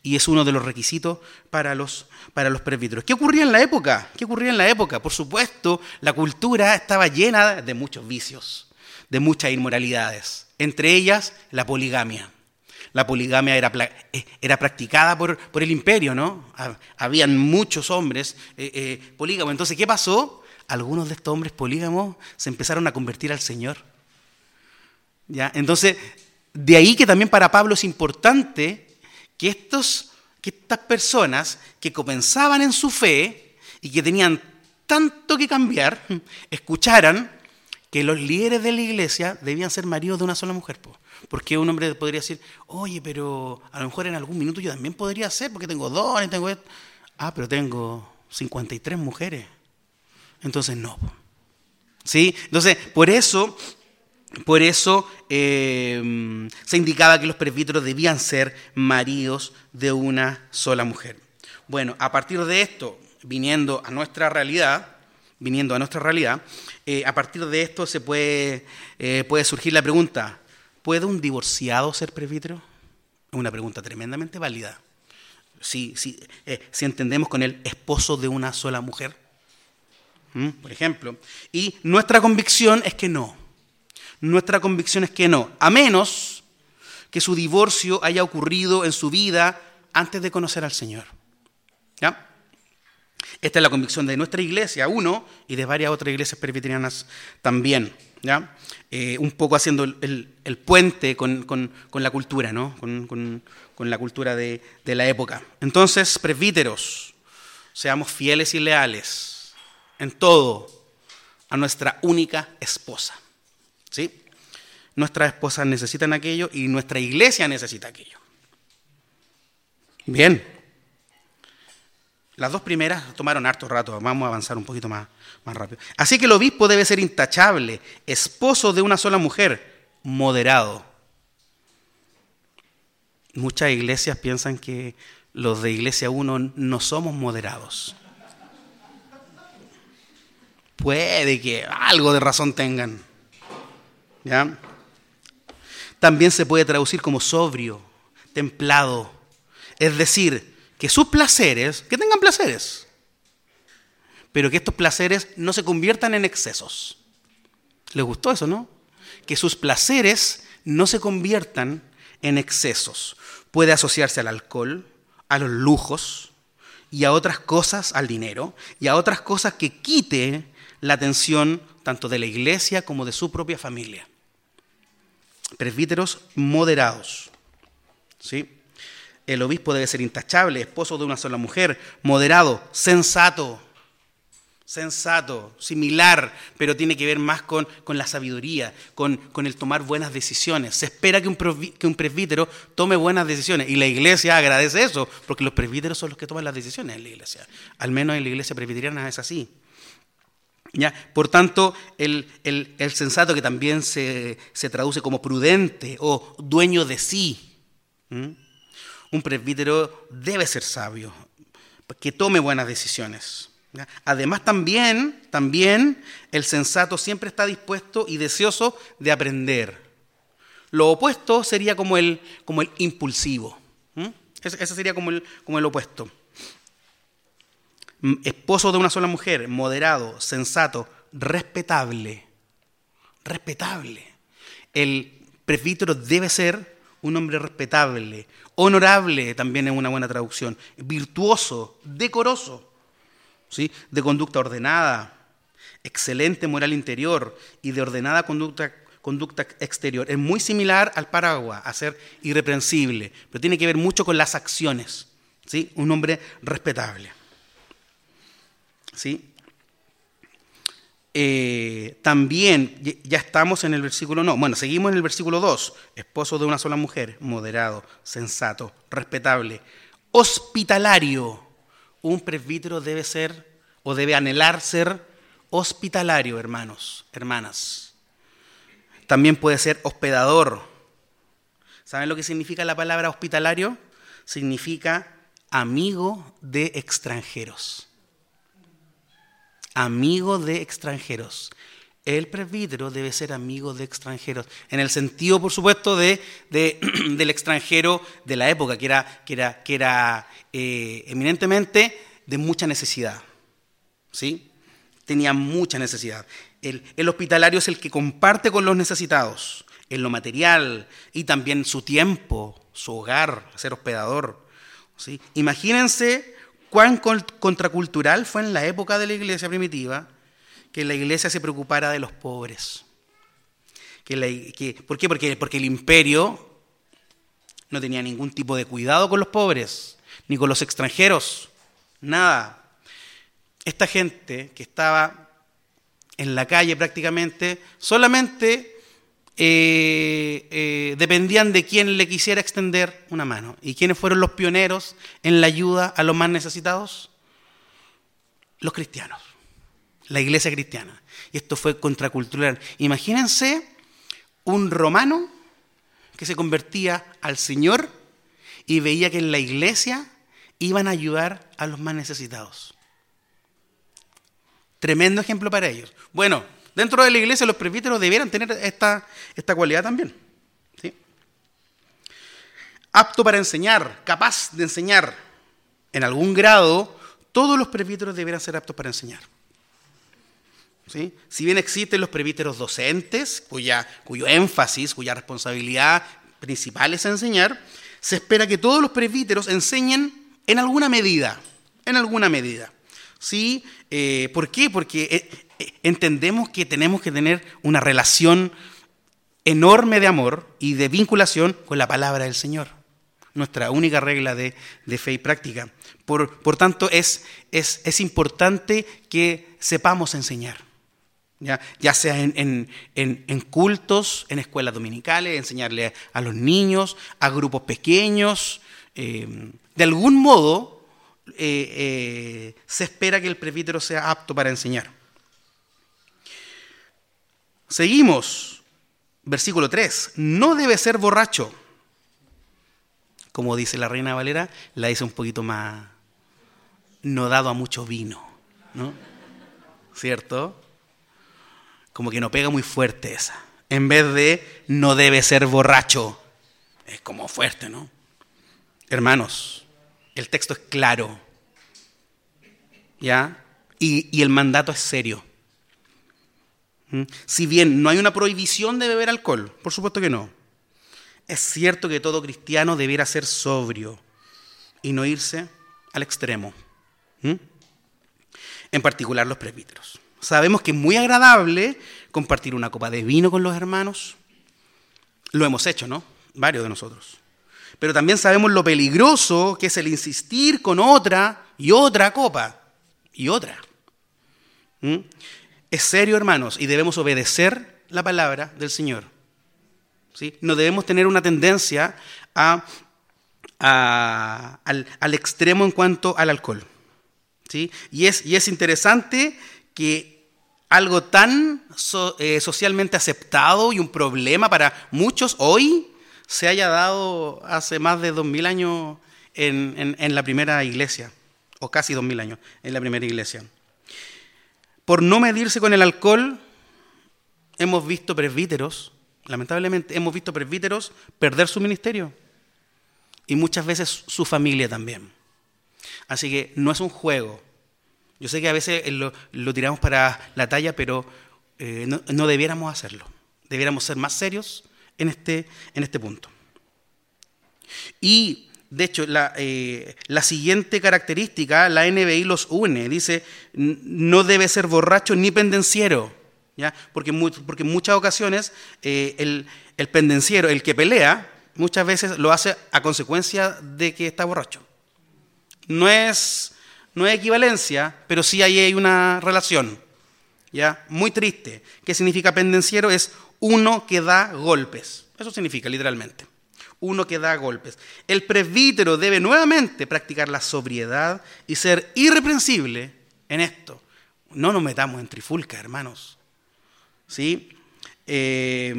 Y es uno de los requisitos para los, para los presbíteros. ¿Qué ocurría en la época? ¿Qué ocurría en la época? Por supuesto, la cultura estaba llena de muchos vicios, de muchas inmoralidades, entre ellas la poligamia. La poligamia era, eh, era practicada por, por, el imperio, ¿no? Habían muchos hombres eh, eh, polígamos. Entonces, ¿qué pasó? Algunos de estos hombres polígamos se empezaron a convertir al Señor entonces, de ahí que también para Pablo es importante que, estos, que estas personas que comenzaban en su fe y que tenían tanto que cambiar, escucharan que los líderes de la iglesia debían ser maridos de una sola mujer. Porque un hombre podría decir, oye, pero a lo mejor en algún minuto yo también podría ser, porque tengo dones, tengo esto. Ah, pero tengo 53 mujeres. Entonces no. ¿Sí? Entonces, por eso por eso eh, se indicaba que los presbíteros debían ser maridos de una sola mujer. Bueno, a partir de esto, viniendo a nuestra realidad, viniendo a nuestra realidad, eh, a partir de esto se puede, eh, puede surgir la pregunta, ¿puede un divorciado ser presbítero? Es una pregunta tremendamente válida. Si, si, si entendemos con el esposo de una sola mujer, por ejemplo. Y nuestra convicción es que no. Nuestra convicción es que no, a menos que su divorcio haya ocurrido en su vida antes de conocer al Señor. ¿Ya? Esta es la convicción de nuestra iglesia, uno, y de varias otras iglesias presbiterianas también. ¿ya? Eh, un poco haciendo el, puente con, la cultura, ¿no? con, la cultura de, de la época. Entonces, presbíteros, seamos fieles y leales en todo a nuestra única esposa. ¿Sí? Nuestras esposas necesitan aquello y nuestra iglesia necesita aquello. Bien. Las dos primeras tomaron harto rato, vamos a avanzar un poquito más, más rápido. Así que el obispo debe ser intachable, esposo de una sola mujer, moderado. Muchas iglesias piensan que los de iglesia 1 no somos moderados. Puede que algo de razón tengan. También se puede traducir como sobrio, templado. Es decir, que sus placeres, que tengan placeres, pero que estos placeres no se conviertan en excesos. ¿Les gustó eso, no? Que sus placeres no se conviertan en excesos. Puede asociarse al alcohol, a los lujos y a otras cosas, al dinero, y a otras cosas que quite la atención tanto de la iglesia como de su propia familia presbíteros moderados. ¿sí? el obispo debe ser intachable, esposo de una sola mujer, moderado, sensato sensato, similar, pero tiene que ver más con, la sabiduría, con, el tomar buenas decisiones. Se espera que un, que un, presbítero tome buenas decisiones y la iglesia agradece eso, porque los presbíteros son los que toman las decisiones en la iglesia. Al menos en la iglesia presbiteriana es así. ¿Ya? Por tanto, el, sensato que también se, traduce como prudente o dueño de sí. Un presbítero debe ser sabio, que tome buenas decisiones. Además también, también el sensato siempre está dispuesto y deseoso de aprender. Lo opuesto sería como el, como el impulsivo. Ese, sería como el, como el opuesto. Esposo de una sola mujer, moderado, sensato, respetable. Respetable. El presbítero debe ser un hombre respetable, honorable también es una buena traducción, virtuoso, decoroso de conducta ordenada, excelente moral interior y de ordenada conducta, conducta exterior. Es muy similar al paraguas, a ser irreprensible, pero tiene que ver mucho con las acciones. ¿sí? Un hombre respetable. ¿Sí? Eh, también, ya estamos en el versículo, no, bueno, seguimos en el versículo 2, esposo de una sola mujer, moderado, sensato, respetable, hospitalario un presbítero debe ser o debe anhelar ser hospitalario, hermanos, hermanas. También puede ser hospedador. ¿Saben lo que significa la palabra hospitalario? Significa amigo de extranjeros. Amigo de extranjeros. El presbítero debe ser amigo de extranjeros, en el sentido, por supuesto, de, del extranjero de la época, que era, que era, que era eh, eminentemente de mucha necesidad. ¿sí? Tenía mucha necesidad. El, el, hospitalario es el que comparte con los necesitados, en lo material y también su tiempo, su hogar, ser hospedador. ¿sí? Imagínense cuán contracultural fue en la época de la iglesia primitiva que la iglesia se preocupara de los pobres. Que ¿Por qué? Porque, porque el imperio no tenía ningún tipo de cuidado con los pobres, ni con los extranjeros, nada. Esta gente que estaba en la calle prácticamente, solamente eh, eh, dependían de quién le quisiera extender una mano. ¿Y quiénes fueron los pioneros en la ayuda a los más necesitados? Los cristianos la iglesia cristiana. Y esto fue contracultural. Imagínense un romano que se convertía al Señor y veía que en la iglesia iban a ayudar a los más necesitados. Tremendo ejemplo para ellos. Bueno, dentro de la iglesia los presbíteros debieran tener esta, esta cualidad también. Apto para enseñar, capaz de enseñar. En algún grado, todos los presbíteros debieran ser aptos para enseñar. Si bien existen los presbíteros docentes, cuya, cuyo énfasis, cuya responsabilidad principal es enseñar, se espera que todos los presbíteros enseñen en alguna medida, en alguna medida. ¿Sí? Eh, ¿Por qué? Porque eh, entendemos que tenemos que tener una relación enorme de amor y de vinculación con la palabra del Señor, nuestra única regla de, fe y práctica. Por, por tanto, es, es, es importante que sepamos enseñar ya, sea en, cultos, en escuelas dominicales, enseñarle a los niños, a grupos pequeños. Eh, de algún modo eh, eh, se espera que el presbítero sea apto para enseñar. Seguimos, versículo 3, no debe ser borracho. Como dice la reina Valera, la dice un poquito más, no dado a mucho vino, ¿no? ¿Cierto? como que no pega muy fuerte esa. En vez de no debe ser borracho. Es como fuerte, ¿no? Hermanos, el texto es claro. ¿Ya? Y, el mandato es serio. ¿Mm? Si bien no hay una prohibición de beber alcohol, por supuesto que no. Es cierto que todo cristiano debiera ser sobrio y no irse al extremo. ¿Mm? En particular los presbíteros. Sabemos que es muy agradable compartir una copa de vino con los hermanos. Lo hemos hecho, ¿no? Varios de nosotros. pero también sabemos lo peligroso que es el insistir con otra y otra copa y otra. ¿Mm? Es serio, hermanos, y debemos obedecer la palabra del Señor. ¿Sí? No debemos tener una tendencia al, extremo en cuanto al alcohol. ¿Sí? Y, es, interesante que algo tan eh, socialmente aceptado y un problema para muchos hoy se haya dado hace más de dos mil años en, en la primera iglesia, o casi dos mil años en la primera iglesia. Por no medirse con el alcohol, hemos visto presbíteros, lamentablemente hemos visto presbíteros perder su ministerio y muchas veces su familia también. Así que no es un juego. Yo sé que a veces lo, tiramos para la talla, pero eh, no, debiéramos hacerlo. Debiéramos ser más serios en este, en este punto. Y de hecho, la, eh, la, siguiente característica, la NBI los une, dice, no debe ser borracho ni pendenciero, ¿ya? Porque, porque en muchas ocasiones eh, el, el, pendenciero, el que pelea, muchas veces lo hace a consecuencia de que está borracho. No es, no es equivalencia, pero sí ahí hay una relación, ¿ya? Muy triste. ¿Qué significa pendenciero? Es uno que da golpes. Eso significa literalmente uno que da golpes. El presbítero debe nuevamente practicar la sobriedad y ser irreprensible en esto. No nos metamos en trifulca, hermanos. ¿Sí? Eh,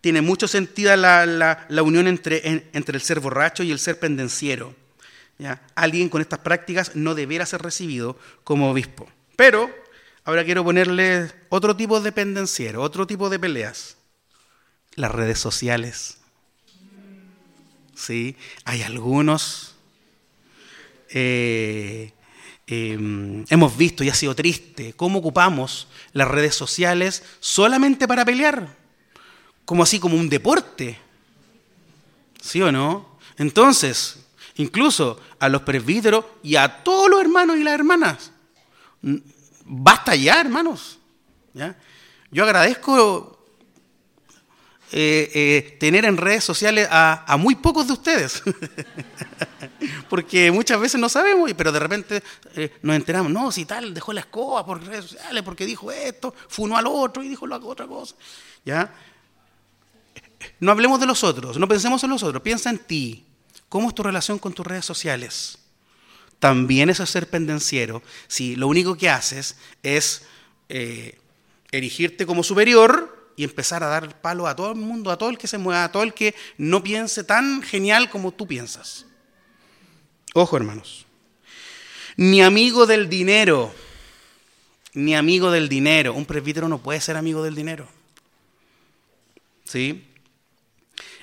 tiene mucho sentido la, unión entre, entre, el ser borracho y el ser pendenciero. ¿ya? Alguien con estas prácticas no debiera ser recibido como obispo. Pero ahora quiero ponerle otro tipo de pendenciero, otro tipo de peleas. Las redes sociales. ¿Sí? Hay algunos. Eh, em, hemos visto y ha sido triste cómo ocupamos las redes sociales solamente para pelear, como así como un deporte. ¿Sí o no? Entonces, incluso a los presbíteros y a todos los hermanos y las hermanas, basta ya, hermanos. ¿ya? Yo agradezco eh, eh, tener en redes sociales a, muy pocos de ustedes. porque muchas veces no sabemos, pero de repente eh, nos enteramos, no, si tal dejó la escoba por redes sociales porque dijo esto, funó al otro y dijo la otra cosa. ¿Ya? No hablemos de los otros, no pensemos en los otros, piensa en ti. ¿Cómo es tu relación con tus redes sociales? También es ser pendenciero si lo único que haces es erigirte como superior y empezar a dar palo a todo el mundo, a todo el que se mueva, a todo el que no piense tan genial como tú piensas. Ojo, hermanos. Ni amigo del dinero, ni amigo del dinero. Un presbítero no puede ser amigo del dinero. ¿Sí?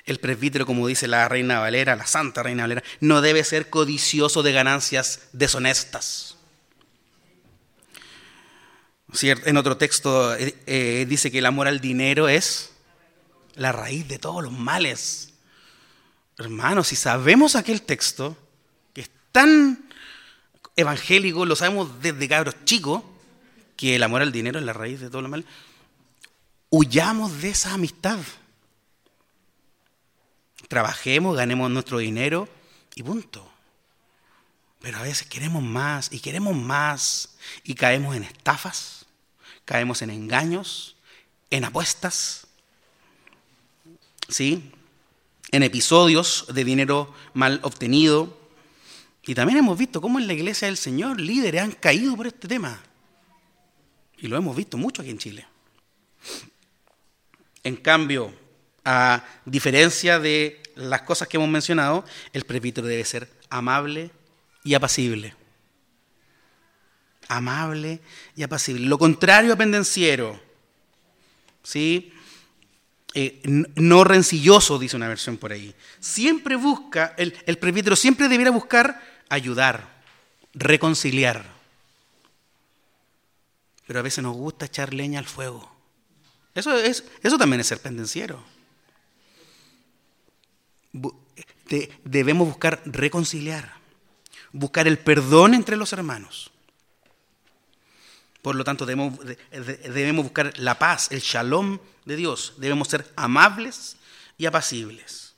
El presbítero, como dice la reina Valera, la santa reina Valera, no debe ser codicioso de ganancias deshonestas. En otro texto eh, eh, dice que el amor al dinero es la raíz de todos los males. Hermanos, si sabemos aquel texto, que es tan evangélico, lo sabemos desde cabros chicos, que el amor al dinero es la raíz de todos los males, huyamos de esa amistad. Trabajemos, ganemos nuestro dinero y punto. Pero a veces queremos más y queremos más y caemos en estafas caemos en engaños, en apuestas, ¿sí? en episodios de dinero mal obtenido. Y también hemos visto cómo en la iglesia del Señor líderes han caído por este tema. Y lo hemos visto mucho aquí en Chile. En cambio, a diferencia de las cosas que hemos mencionado, el presbítero debe ser amable y apacible amable y apacible. Lo contrario a pendenciero. ¿Sí? Eh, no rencilloso, dice una versión por ahí. Siempre busca, el, el presbítero siempre debiera buscar ayudar, reconciliar. Pero a veces nos gusta echar leña al fuego. Eso, es, eso también es ser pendenciero. debemos buscar reconciliar, buscar el perdón entre los hermanos. Por lo tanto, debemos, debemos buscar la paz, el shalom de Dios. Debemos ser amables y apacibles.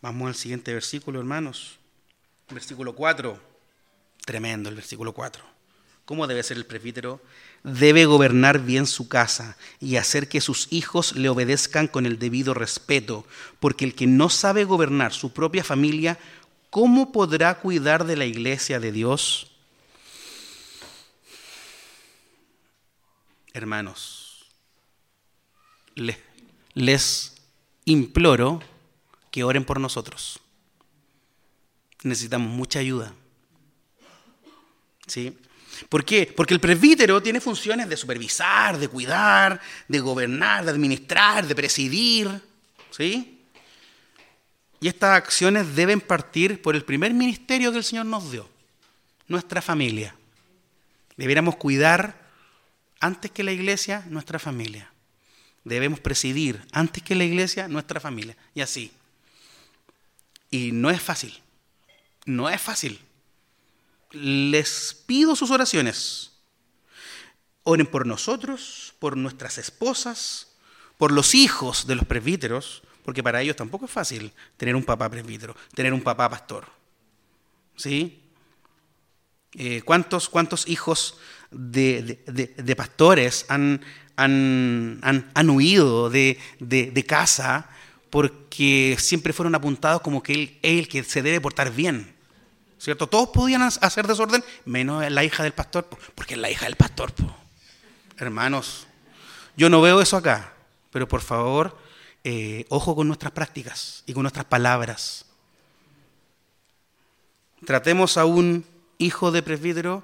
Vamos al siguiente versículo, hermanos. Versículo 4. Tremendo el versículo 4. ¿Cómo debe ser el presbítero? Debe gobernar bien su casa y hacer que sus hijos le obedezcan con el debido respeto, porque el que no sabe gobernar su propia familia, ¿cómo podrá cuidar de la iglesia de Dios? Hermanos, les, imploro que oren por nosotros. Necesitamos mucha ayuda. ¿Sí? ¿Por qué? Porque el presbítero tiene funciones de supervisar, de cuidar, de gobernar, de administrar, de presidir. ¿Sí? Y estas acciones deben partir por el primer ministerio que el Señor nos dio, nuestra familia. Deberíamos cuidar antes que la iglesia nuestra familia. Debemos presidir antes que la iglesia nuestra familia. Y así. Y no es fácil. No es fácil les pido sus oraciones. Oren por nosotros, por nuestras esposas, por los hijos de los presbíteros, porque para ellos tampoco es fácil tener un papá presbítero, tener un papá pastor. ¿Sí? Eh, ¿cuántos, ¿Cuántos hijos de, pastores han, han, huido de, casa porque siempre fueron apuntados como que él es el que se debe portar bien? ¿Cierto? Todos podían hacer desorden, menos la hija del pastor, porque es la hija del pastor. Hermanos, yo no veo eso acá, pero por favor, eh, ojo con nuestras prácticas y con nuestras palabras. Tratemos a un hijo de presbítero,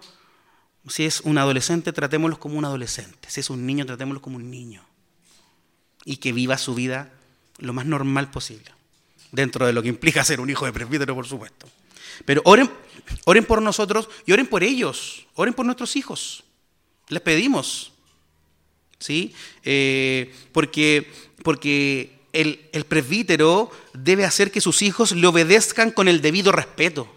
si es un adolescente, tratémoslo como un adolescente. Si es un niño, tratémoslo como un niño. Y que viva su vida lo más normal posible. Dentro de lo que implica ser un hijo de presbítero, por supuesto. Pero oren, oren por nosotros y oren por ellos, oren por nuestros hijos. Les pedimos. ¿Sí? Eh, porque porque el, el presbítero debe hacer que sus hijos le obedezcan con el debido respeto.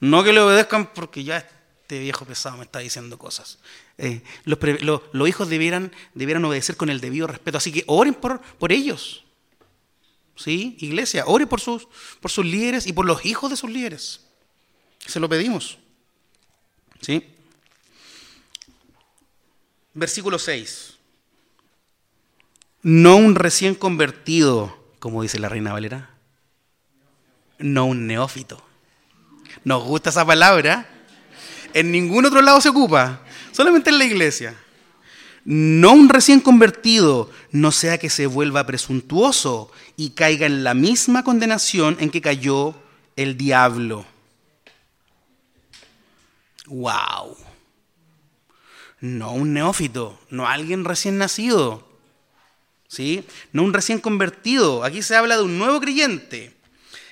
No que le obedezcan porque ya este viejo pesado me está diciendo cosas. Eh, los, hijos debieran, debieran obedecer con el debido respeto. Así que oren por, por ellos. ¿Sí? Iglesia, ore por sus, por sus líderes y por los hijos de sus líderes. Se lo pedimos. ¿Sí? Versículo 6. No un recién convertido, como dice la reina Valera. No un neófito. Nos gusta esa palabra. En ningún otro lado se ocupa. Solamente en la iglesia no un recién convertido, no sea que se vuelva presuntuoso y caiga en la misma condenación en que cayó el diablo. ¡Wow! No un neófito, no alguien recién nacido, ¿sí? No un recién convertido. Aquí se habla de un nuevo creyente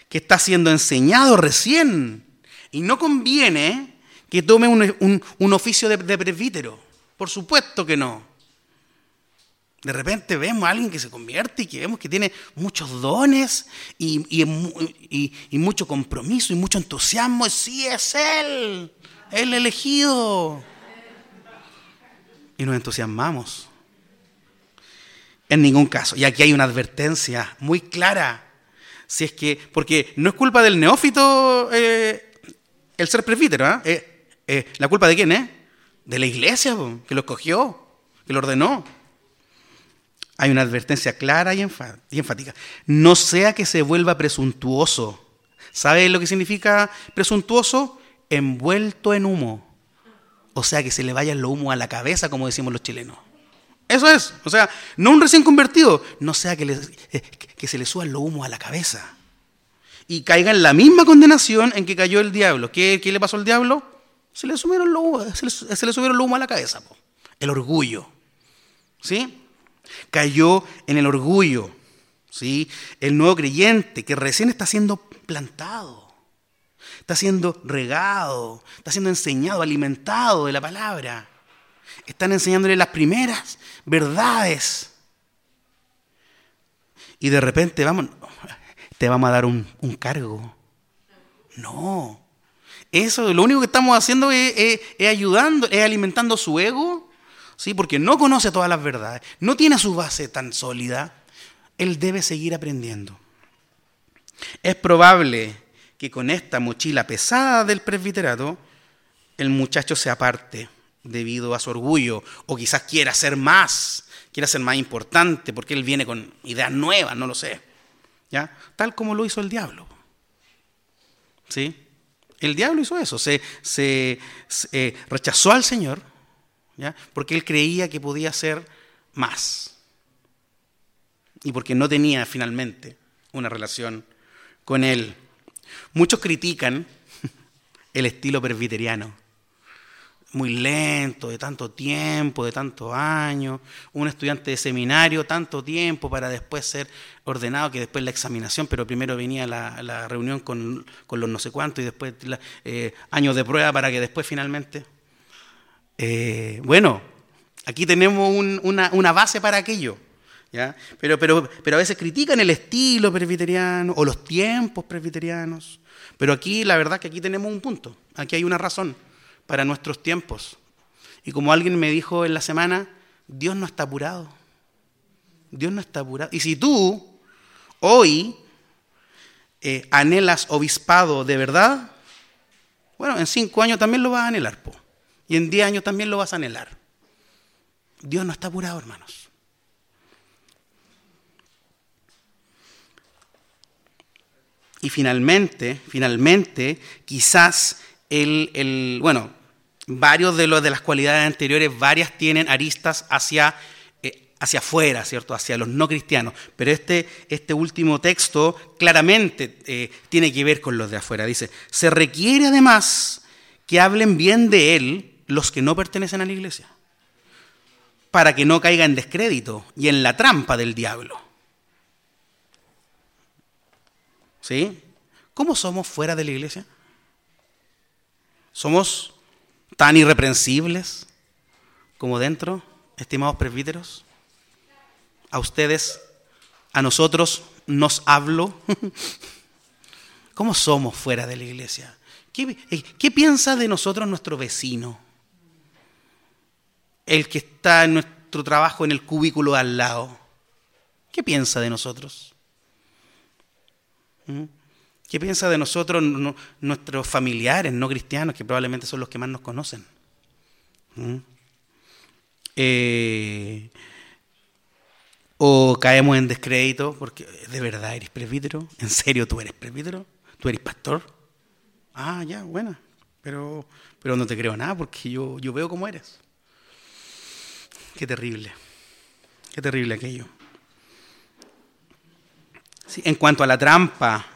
que está siendo enseñado recién y no conviene que tome un, oficio de, de presbítero. Por supuesto que no. De repente vemos a alguien que se convierte y que vemos que tiene muchos dones y, mucho compromiso y mucho entusiasmo. Sí, es Él, el elegido. Y nos entusiasmamos. En ningún caso. Y aquí hay una advertencia muy clara. Si es que, porque no es culpa del neófito eh, el ser presbítero. ¿ah? Eh, eh, ¿La culpa de quién es? de la iglesia, que lo escogió, que lo ordenó. Hay una advertencia clara y enfática. No sea que se vuelva presuntuoso. ¿Sabe lo que significa presuntuoso? Envuelto en humo. O sea, que se le vaya el humo a la cabeza, como decimos los chilenos. Eso es. O sea, no un recién convertido. No sea que, eh, se le suba el humo a la cabeza. Y caiga en la misma condenación en que cayó el diablo. ¿Qué, qué le pasó al diablo? Se le subieron los, se le, subieron humo a la cabeza. El orgullo. ¿Sí? Cayó en el orgullo. ¿Sí? El nuevo creyente que recién está siendo plantado. Está siendo regado. Está siendo enseñado, alimentado de la palabra. Están enseñándole las primeras verdades. Y de repente vamos, te vamos a dar un, un cargo. No. Eso, lo único que estamos haciendo es, ayudando, es alimentando su ego, ¿sí? porque no conoce todas las verdades, no tiene su base tan sólida. él debe seguir aprendiendo. Es probable que con esta mochila pesada del presbiterato, el muchacho se aparte debido a su orgullo, o quizás quiera ser más, quiera ser más importante, porque él viene con ideas nuevas, no lo sé. ¿Ya? Tal como lo hizo el diablo. ¿Sí? El diablo hizo eso, se, eh, rechazó al Señor, porque él creía que podía ser más. Y porque no tenía finalmente una relación con él. Muchos critican el estilo presbiteriano muy lento, de tanto tiempo, de tantos años, un estudiante de seminario, tanto tiempo para después ser ordenado, que después la examinación, pero primero venía la, reunión con, los no sé cuántos y después eh, años de prueba para que después finalmente... Eh, bueno, aquí tenemos una, base para aquello. ¿ya? Pero, pero, pero a veces critican el estilo presbiteriano o los tiempos presbiterianos. Pero aquí la verdad que aquí tenemos un punto, aquí hay una razón para nuestros tiempos. Y como alguien me dijo en la semana, Dios no está apurado. Dios no está apurado. Y si tú hoy eh, anhelas obispado de verdad, bueno, en cinco años también lo vas a anhelar, y en diez años también lo vas a anhelar. Dios no está apurado, hermanos. Y finalmente, finalmente, quizás bueno, varios de, los, de las cualidades anteriores, varias tienen aristas hacia, eh, hacia afuera, ¿cierto? Hacia los no cristianos. Pero este, este último texto claramente eh, tiene que ver con los de afuera. Dice, se requiere además que hablen bien de él los que no pertenecen a la iglesia, para que no caiga en descrédito y en la trampa del diablo. ¿Sí? ¿Cómo somos fuera de la iglesia? ¿Somos tan irreprensibles como dentro, estimados presbíteros? ¿A ustedes, a nosotros nos hablo? ¿Cómo somos fuera de la iglesia? ¿Qué, eh, ¿Qué, piensa de nosotros nuestro vecino? El que está en nuestro trabajo en el cubículo al lado. ¿Qué piensa de nosotros? ¿Mm? ¿Qué piensa de nosotros nuestros familiares no cristianos, que probablemente son los que más nos conocen? ¿Mm? Eh, o caemos en descrédito porque de verdad eres presbítero, en serio tú eres presbítero, tú eres pastor. Ah, ya, buena, pero, pero no te creo nada porque yo, yo veo cómo eres. Qué terrible, qué terrible aquello. en cuanto a la trampa,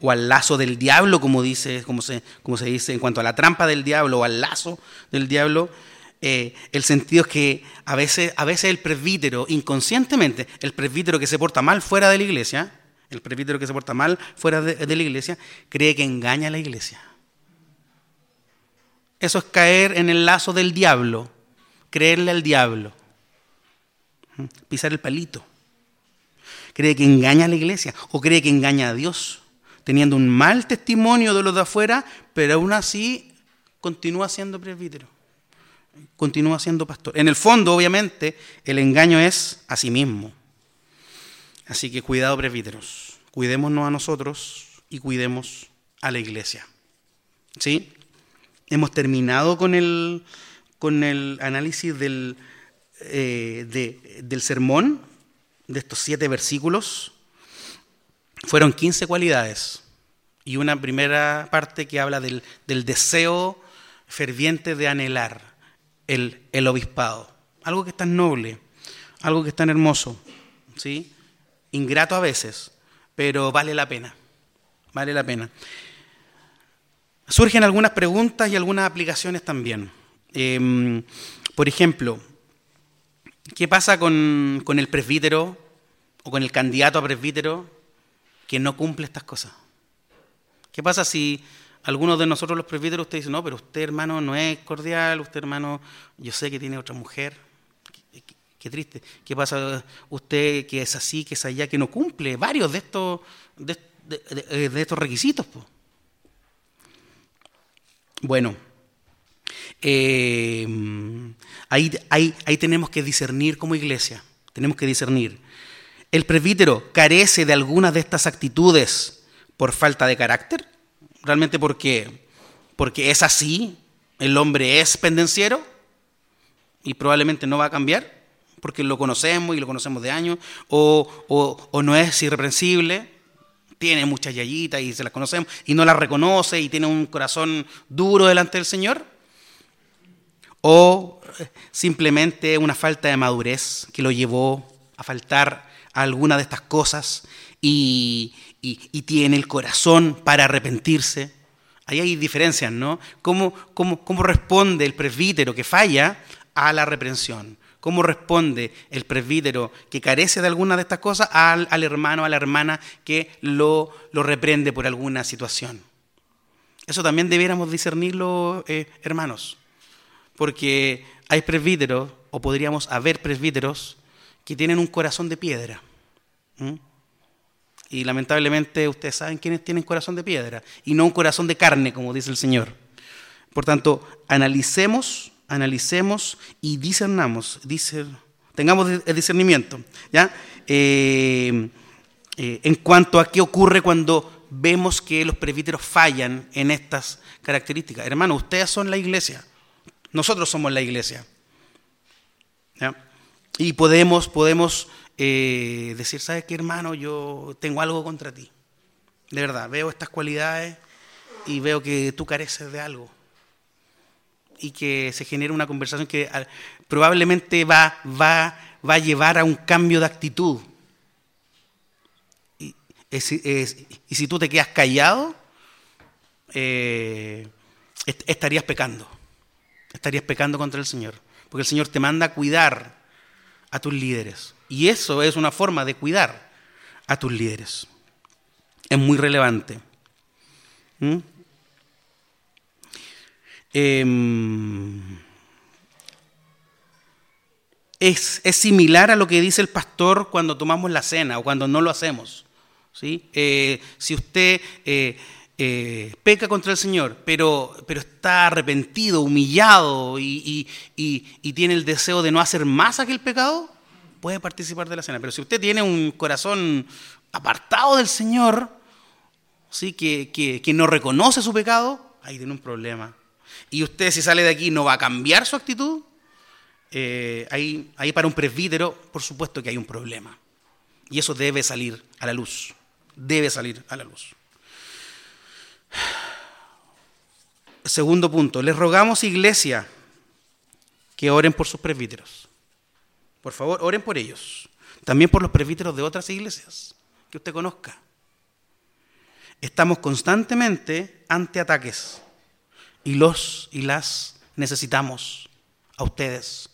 o al lazo del diablo, como, dice, como, se, como se dice en cuanto a la trampa del diablo o al lazo del diablo, eh, el sentido es que a veces, a veces el presbítero, inconscientemente, el presbítero que se porta mal fuera de la iglesia, el presbítero que se porta mal fuera de, la iglesia, cree que engaña a la iglesia. Eso es caer en el lazo del diablo, creerle al diablo, pisar el palito. Cree que engaña a la iglesia o cree que engaña a Dios teniendo un mal testimonio de los de afuera, pero aún así continúa siendo presbítero, continúa siendo pastor. En el fondo, obviamente, el engaño es a sí mismo. Así que cuidado, presbíteros, cuidémonos a nosotros y cuidemos a la iglesia. ¿Sí? Hemos terminado con el, con el análisis del, eh, del sermón, de estos siete versículos. Fueron 15 cualidades y una primera parte que habla del, deseo ferviente de anhelar el, el, obispado. Algo que es tan noble, algo que es tan hermoso, ¿sí? ingrato a veces, pero vale la pena, vale la pena. Surgen algunas preguntas y algunas aplicaciones también. Em, por ejemplo, ¿qué pasa con, con el presbítero o con el candidato a presbítero que no cumple estas cosas. ¿Qué pasa si algunos de nosotros los presbíteros usted dice, no, pero usted hermano no es cordial, usted hermano yo sé que tiene otra mujer? Qué, triste. ¿Qué pasa usted que es así, que es allá, que no cumple varios de estos, de, estos requisitos? Bueno, eh, ahí, ahí tenemos que discernir como iglesia, tenemos que discernir. ¿El presbítero carece de algunas de estas actitudes por falta de carácter? ¿Realmente porque, porque es así? ¿El hombre es pendenciero? Y probablemente no va a cambiar porque lo conocemos y lo conocemos de años, o, o, no es irreprensible, tiene muchas yayitas y se las conocemos, y no las reconoce y tiene un corazón duro delante del Señor, o simplemente una falta de madurez que lo llevó a faltar alguna de estas cosas y, tiene el corazón para arrepentirse. Ahí hay diferencias, ¿no? ¿Cómo, cómo, cómo responde el presbítero que falla a la reprensión? ¿Cómo responde el presbítero que carece de alguna de estas cosas al, al hermano, a la hermana que lo, lo, reprende por alguna situación? Eso también debiéramos discernirlo, eh, hermanos, porque hay presbíteros, o podríamos haber presbíteros, que tienen un corazón de piedra. Y lamentablemente ustedes saben quiénes tienen corazón de piedra y no un corazón de carne, como dice el Señor. Por tanto, analicemos analicemos y discernamos, tengamos el discernimiento, ¿ya? Eh, eh, en cuanto a qué ocurre cuando vemos que los presbíteros fallan en estas características. Hermano, ustedes son la iglesia, nosotros somos la iglesia. Y podemos, podemos eh, decir, ¿sabes qué, hermano? Yo tengo algo contra ti. De verdad, veo estas cualidades y veo que tú careces de algo y que se genere una conversación que ah, probablemente va, va, va a llevar a un cambio de actitud. Y, y si tú te quedas callado, eh, estarías pecando. Estarías pecando contra el Señor. Porque el Señor te manda a cuidar a tus líderes. Y eso es una forma de cuidar a tus líderes. Es muy relevante. ¿Mm? Em, es, similar a lo que dice el pastor cuando tomamos la cena o cuando no lo hacemos. ¿sí? Eh, si usted eh, eh, peca contra el Señor, pero, pero está arrepentido, humillado y, tiene el deseo de no hacer más aquel pecado, puede participar de la cena. Pero si usted tiene un corazón apartado del Señor, ¿sí? que, que no reconoce su pecado, ahí tiene un problema y usted si sale de aquí no va a cambiar su actitud, eh, ahí, ahí para un presbítero, por supuesto que hay un problema. Y eso debe salir a la luz. Debe salir a la luz. Segundo punto, les rogamos, iglesia, que oren por sus presbíteros. Por favor, oren por ellos. También por los presbíteros de otras iglesias que usted conozca. Estamos constantemente ante ataques y los y las necesitamos a ustedes.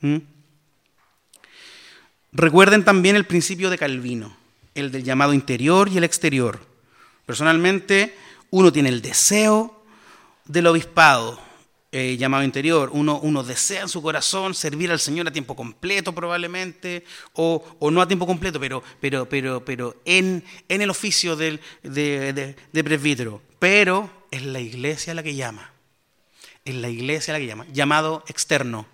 ¿Mm? Recuerden también el principio de Calvino, el del llamado interior y el exterior. Personalmente, uno tiene el deseo del obispado, eh, llamado interior. Uno, uno, desea en su corazón servir al Señor a tiempo completo probablemente, o, no a tiempo completo, pero, pero, pero, pero en, en el oficio del, de, de presbítero pero es la iglesia la que llama. Es la iglesia la que llama. Llamado externo.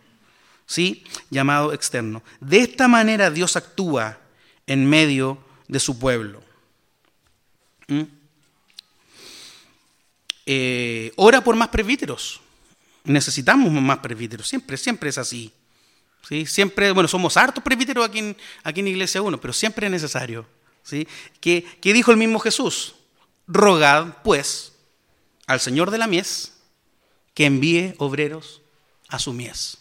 ¿Sí? Llamado externo. De esta manera Dios actúa en medio de su pueblo. ¿Mm? Eh, ora por más presbíteros. Necesitamos más presbíteros. Siempre, siempre es así. ¿Sí? Siempre, bueno, somos hartos presbíteros aquí en, aquí en Iglesia 1, pero siempre es necesario. ¿Sí? ¿Qué, ¿Qué dijo el mismo Jesús? Rogad, pues, al Señor de la mies que envíe obreros a su mies.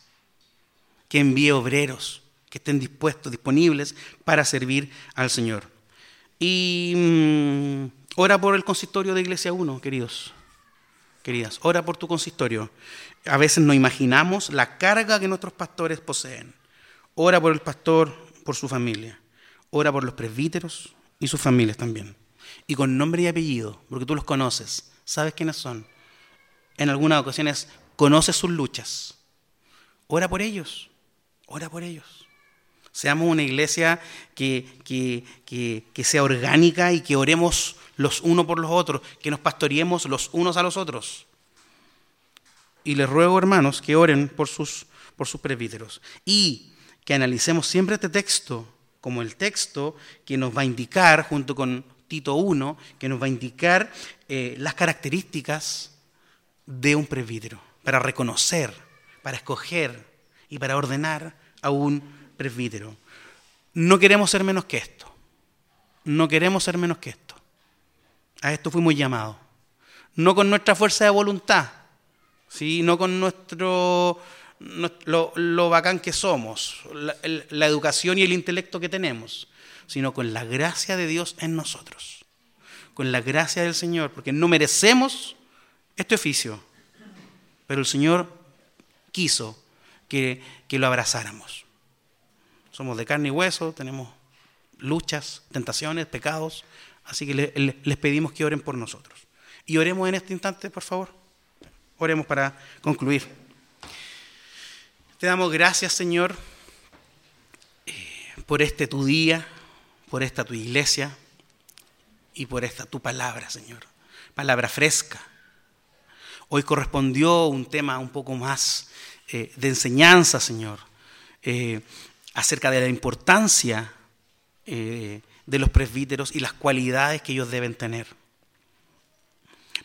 Que envíe obreros que estén dispuestos, disponibles para servir al Señor. Y mm, ora por el consistorio de Iglesia 1, queridos. Queridas, ora por tu consistorio. A veces no imaginamos la carga que nuestros pastores poseen. Ora por el pastor, por su familia. Ora por los presbíteros y sus familias también y con nombre y apellido, porque tú los conoces, sabes quiénes son. En algunas ocasiones conoces sus luchas. Ora por ellos, ora por ellos. Seamos una iglesia que, que, sea orgánica y que oremos los unos por los otros, que nos pastoreemos los unos a los otros. Y les ruego, hermanos, que oren por sus, por sus presbíteros. Y que analicemos siempre este texto como el texto que nos va a indicar, junto con Tito 1, que nos va a indicar eh, las características de un presbítero, para reconocer, para escoger y para ordenar a un presbítero. No queremos ser menos que esto. No queremos ser menos que esto. A esto fuimos llamados. No con nuestra fuerza de voluntad, ¿sí? no con nuestro, lo, bacán que somos, la, la educación y el intelecto que tenemos, sino con la gracia de Dios en nosotros. Con la gracia del Señor, porque no merecemos este oficio, pero el Señor quiso que, que lo abrazáramos. Somos de carne y hueso, tenemos luchas, tentaciones, pecados, así que les pedimos que oren por nosotros. Y oremos en este instante, por favor. Oremos para concluir. Te damos gracias, Señor, eh, por este tu día, por esta tu iglesia y por esta tu palabra, Señor. Palabra fresca. Hoy correspondió un tema un poco más eh, de enseñanza, Señor, eh, acerca de la importancia de los presbíteros y las cualidades que ellos deben tener.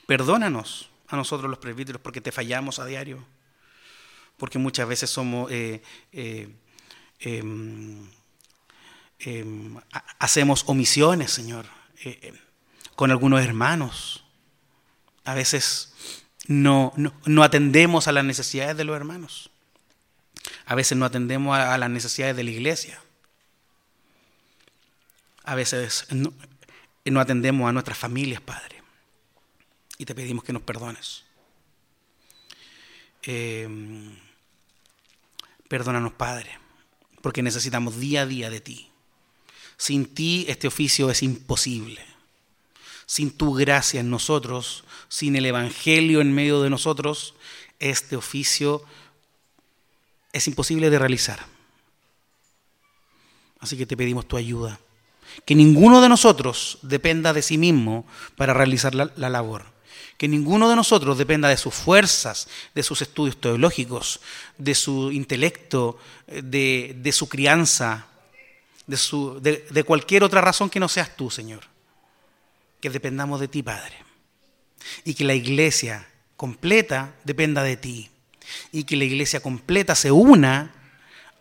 Perdónanos a nosotros los presbíteros porque te fallamos a diario, porque muchas veces somos, eh, eh, em, em, hacemos omisiones, Señor, eh, con algunos hermanos. A veces no, no, atendemos a las necesidades de los hermanos. A veces no atendemos a, las necesidades de la iglesia. A veces no atendemos a nuestras familias, Padre y te pedimos que nos perdones. Eh, perdónanos, Padre, porque necesitamos día a día de ti. Sin ti este oficio es imposible. Sin tu gracia en nosotros, sin el Evangelio en medio de nosotros, este oficio es imposible de realizar. Así que te pedimos tu ayuda. Que ninguno de nosotros dependa de sí mismo para realizar la, la labor que ninguno de nosotros dependa de sus fuerzas, de sus estudios teológicos, de su intelecto, de, su crianza, de, su, de cualquier otra razón que no seas tú, Señor. Que dependamos de ti, Padre. Y que la iglesia completa dependa de ti. Y que la iglesia completa se una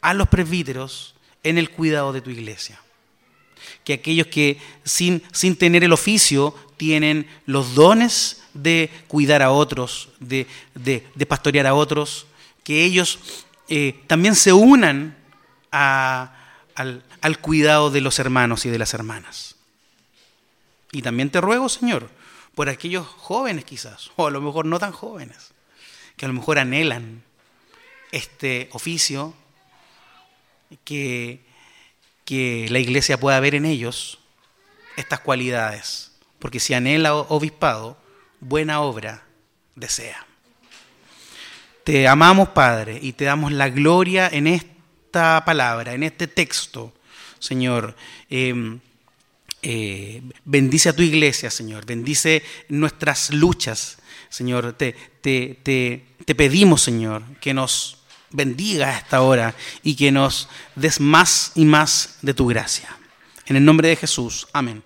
a los presbíteros en el cuidado de tu iglesia. Que aquellos que sin, sin tener el oficio tienen los dones de cuidar a otros, de, pastorear a otros, que ellos eh, también se unan al, al cuidado de los hermanos y de las hermanas. Y también te ruego, Señor, por aquellos jóvenes quizás, o a lo mejor no tan jóvenes, que a lo mejor anhelan este oficio, que, que la iglesia pueda ver en ellos estas cualidades. Porque si anhela obispado, buena obra desea. Te amamos, Padre, y te damos la gloria en esta palabra, en este texto, Señor. Em, eh, bendice a tu iglesia, Señor. Bendice nuestras luchas, Señor. Te, te, te pedimos, Señor, que nos bendiga a esta hora y que nos des más y más de tu gracia. En el nombre de Jesús. Amén.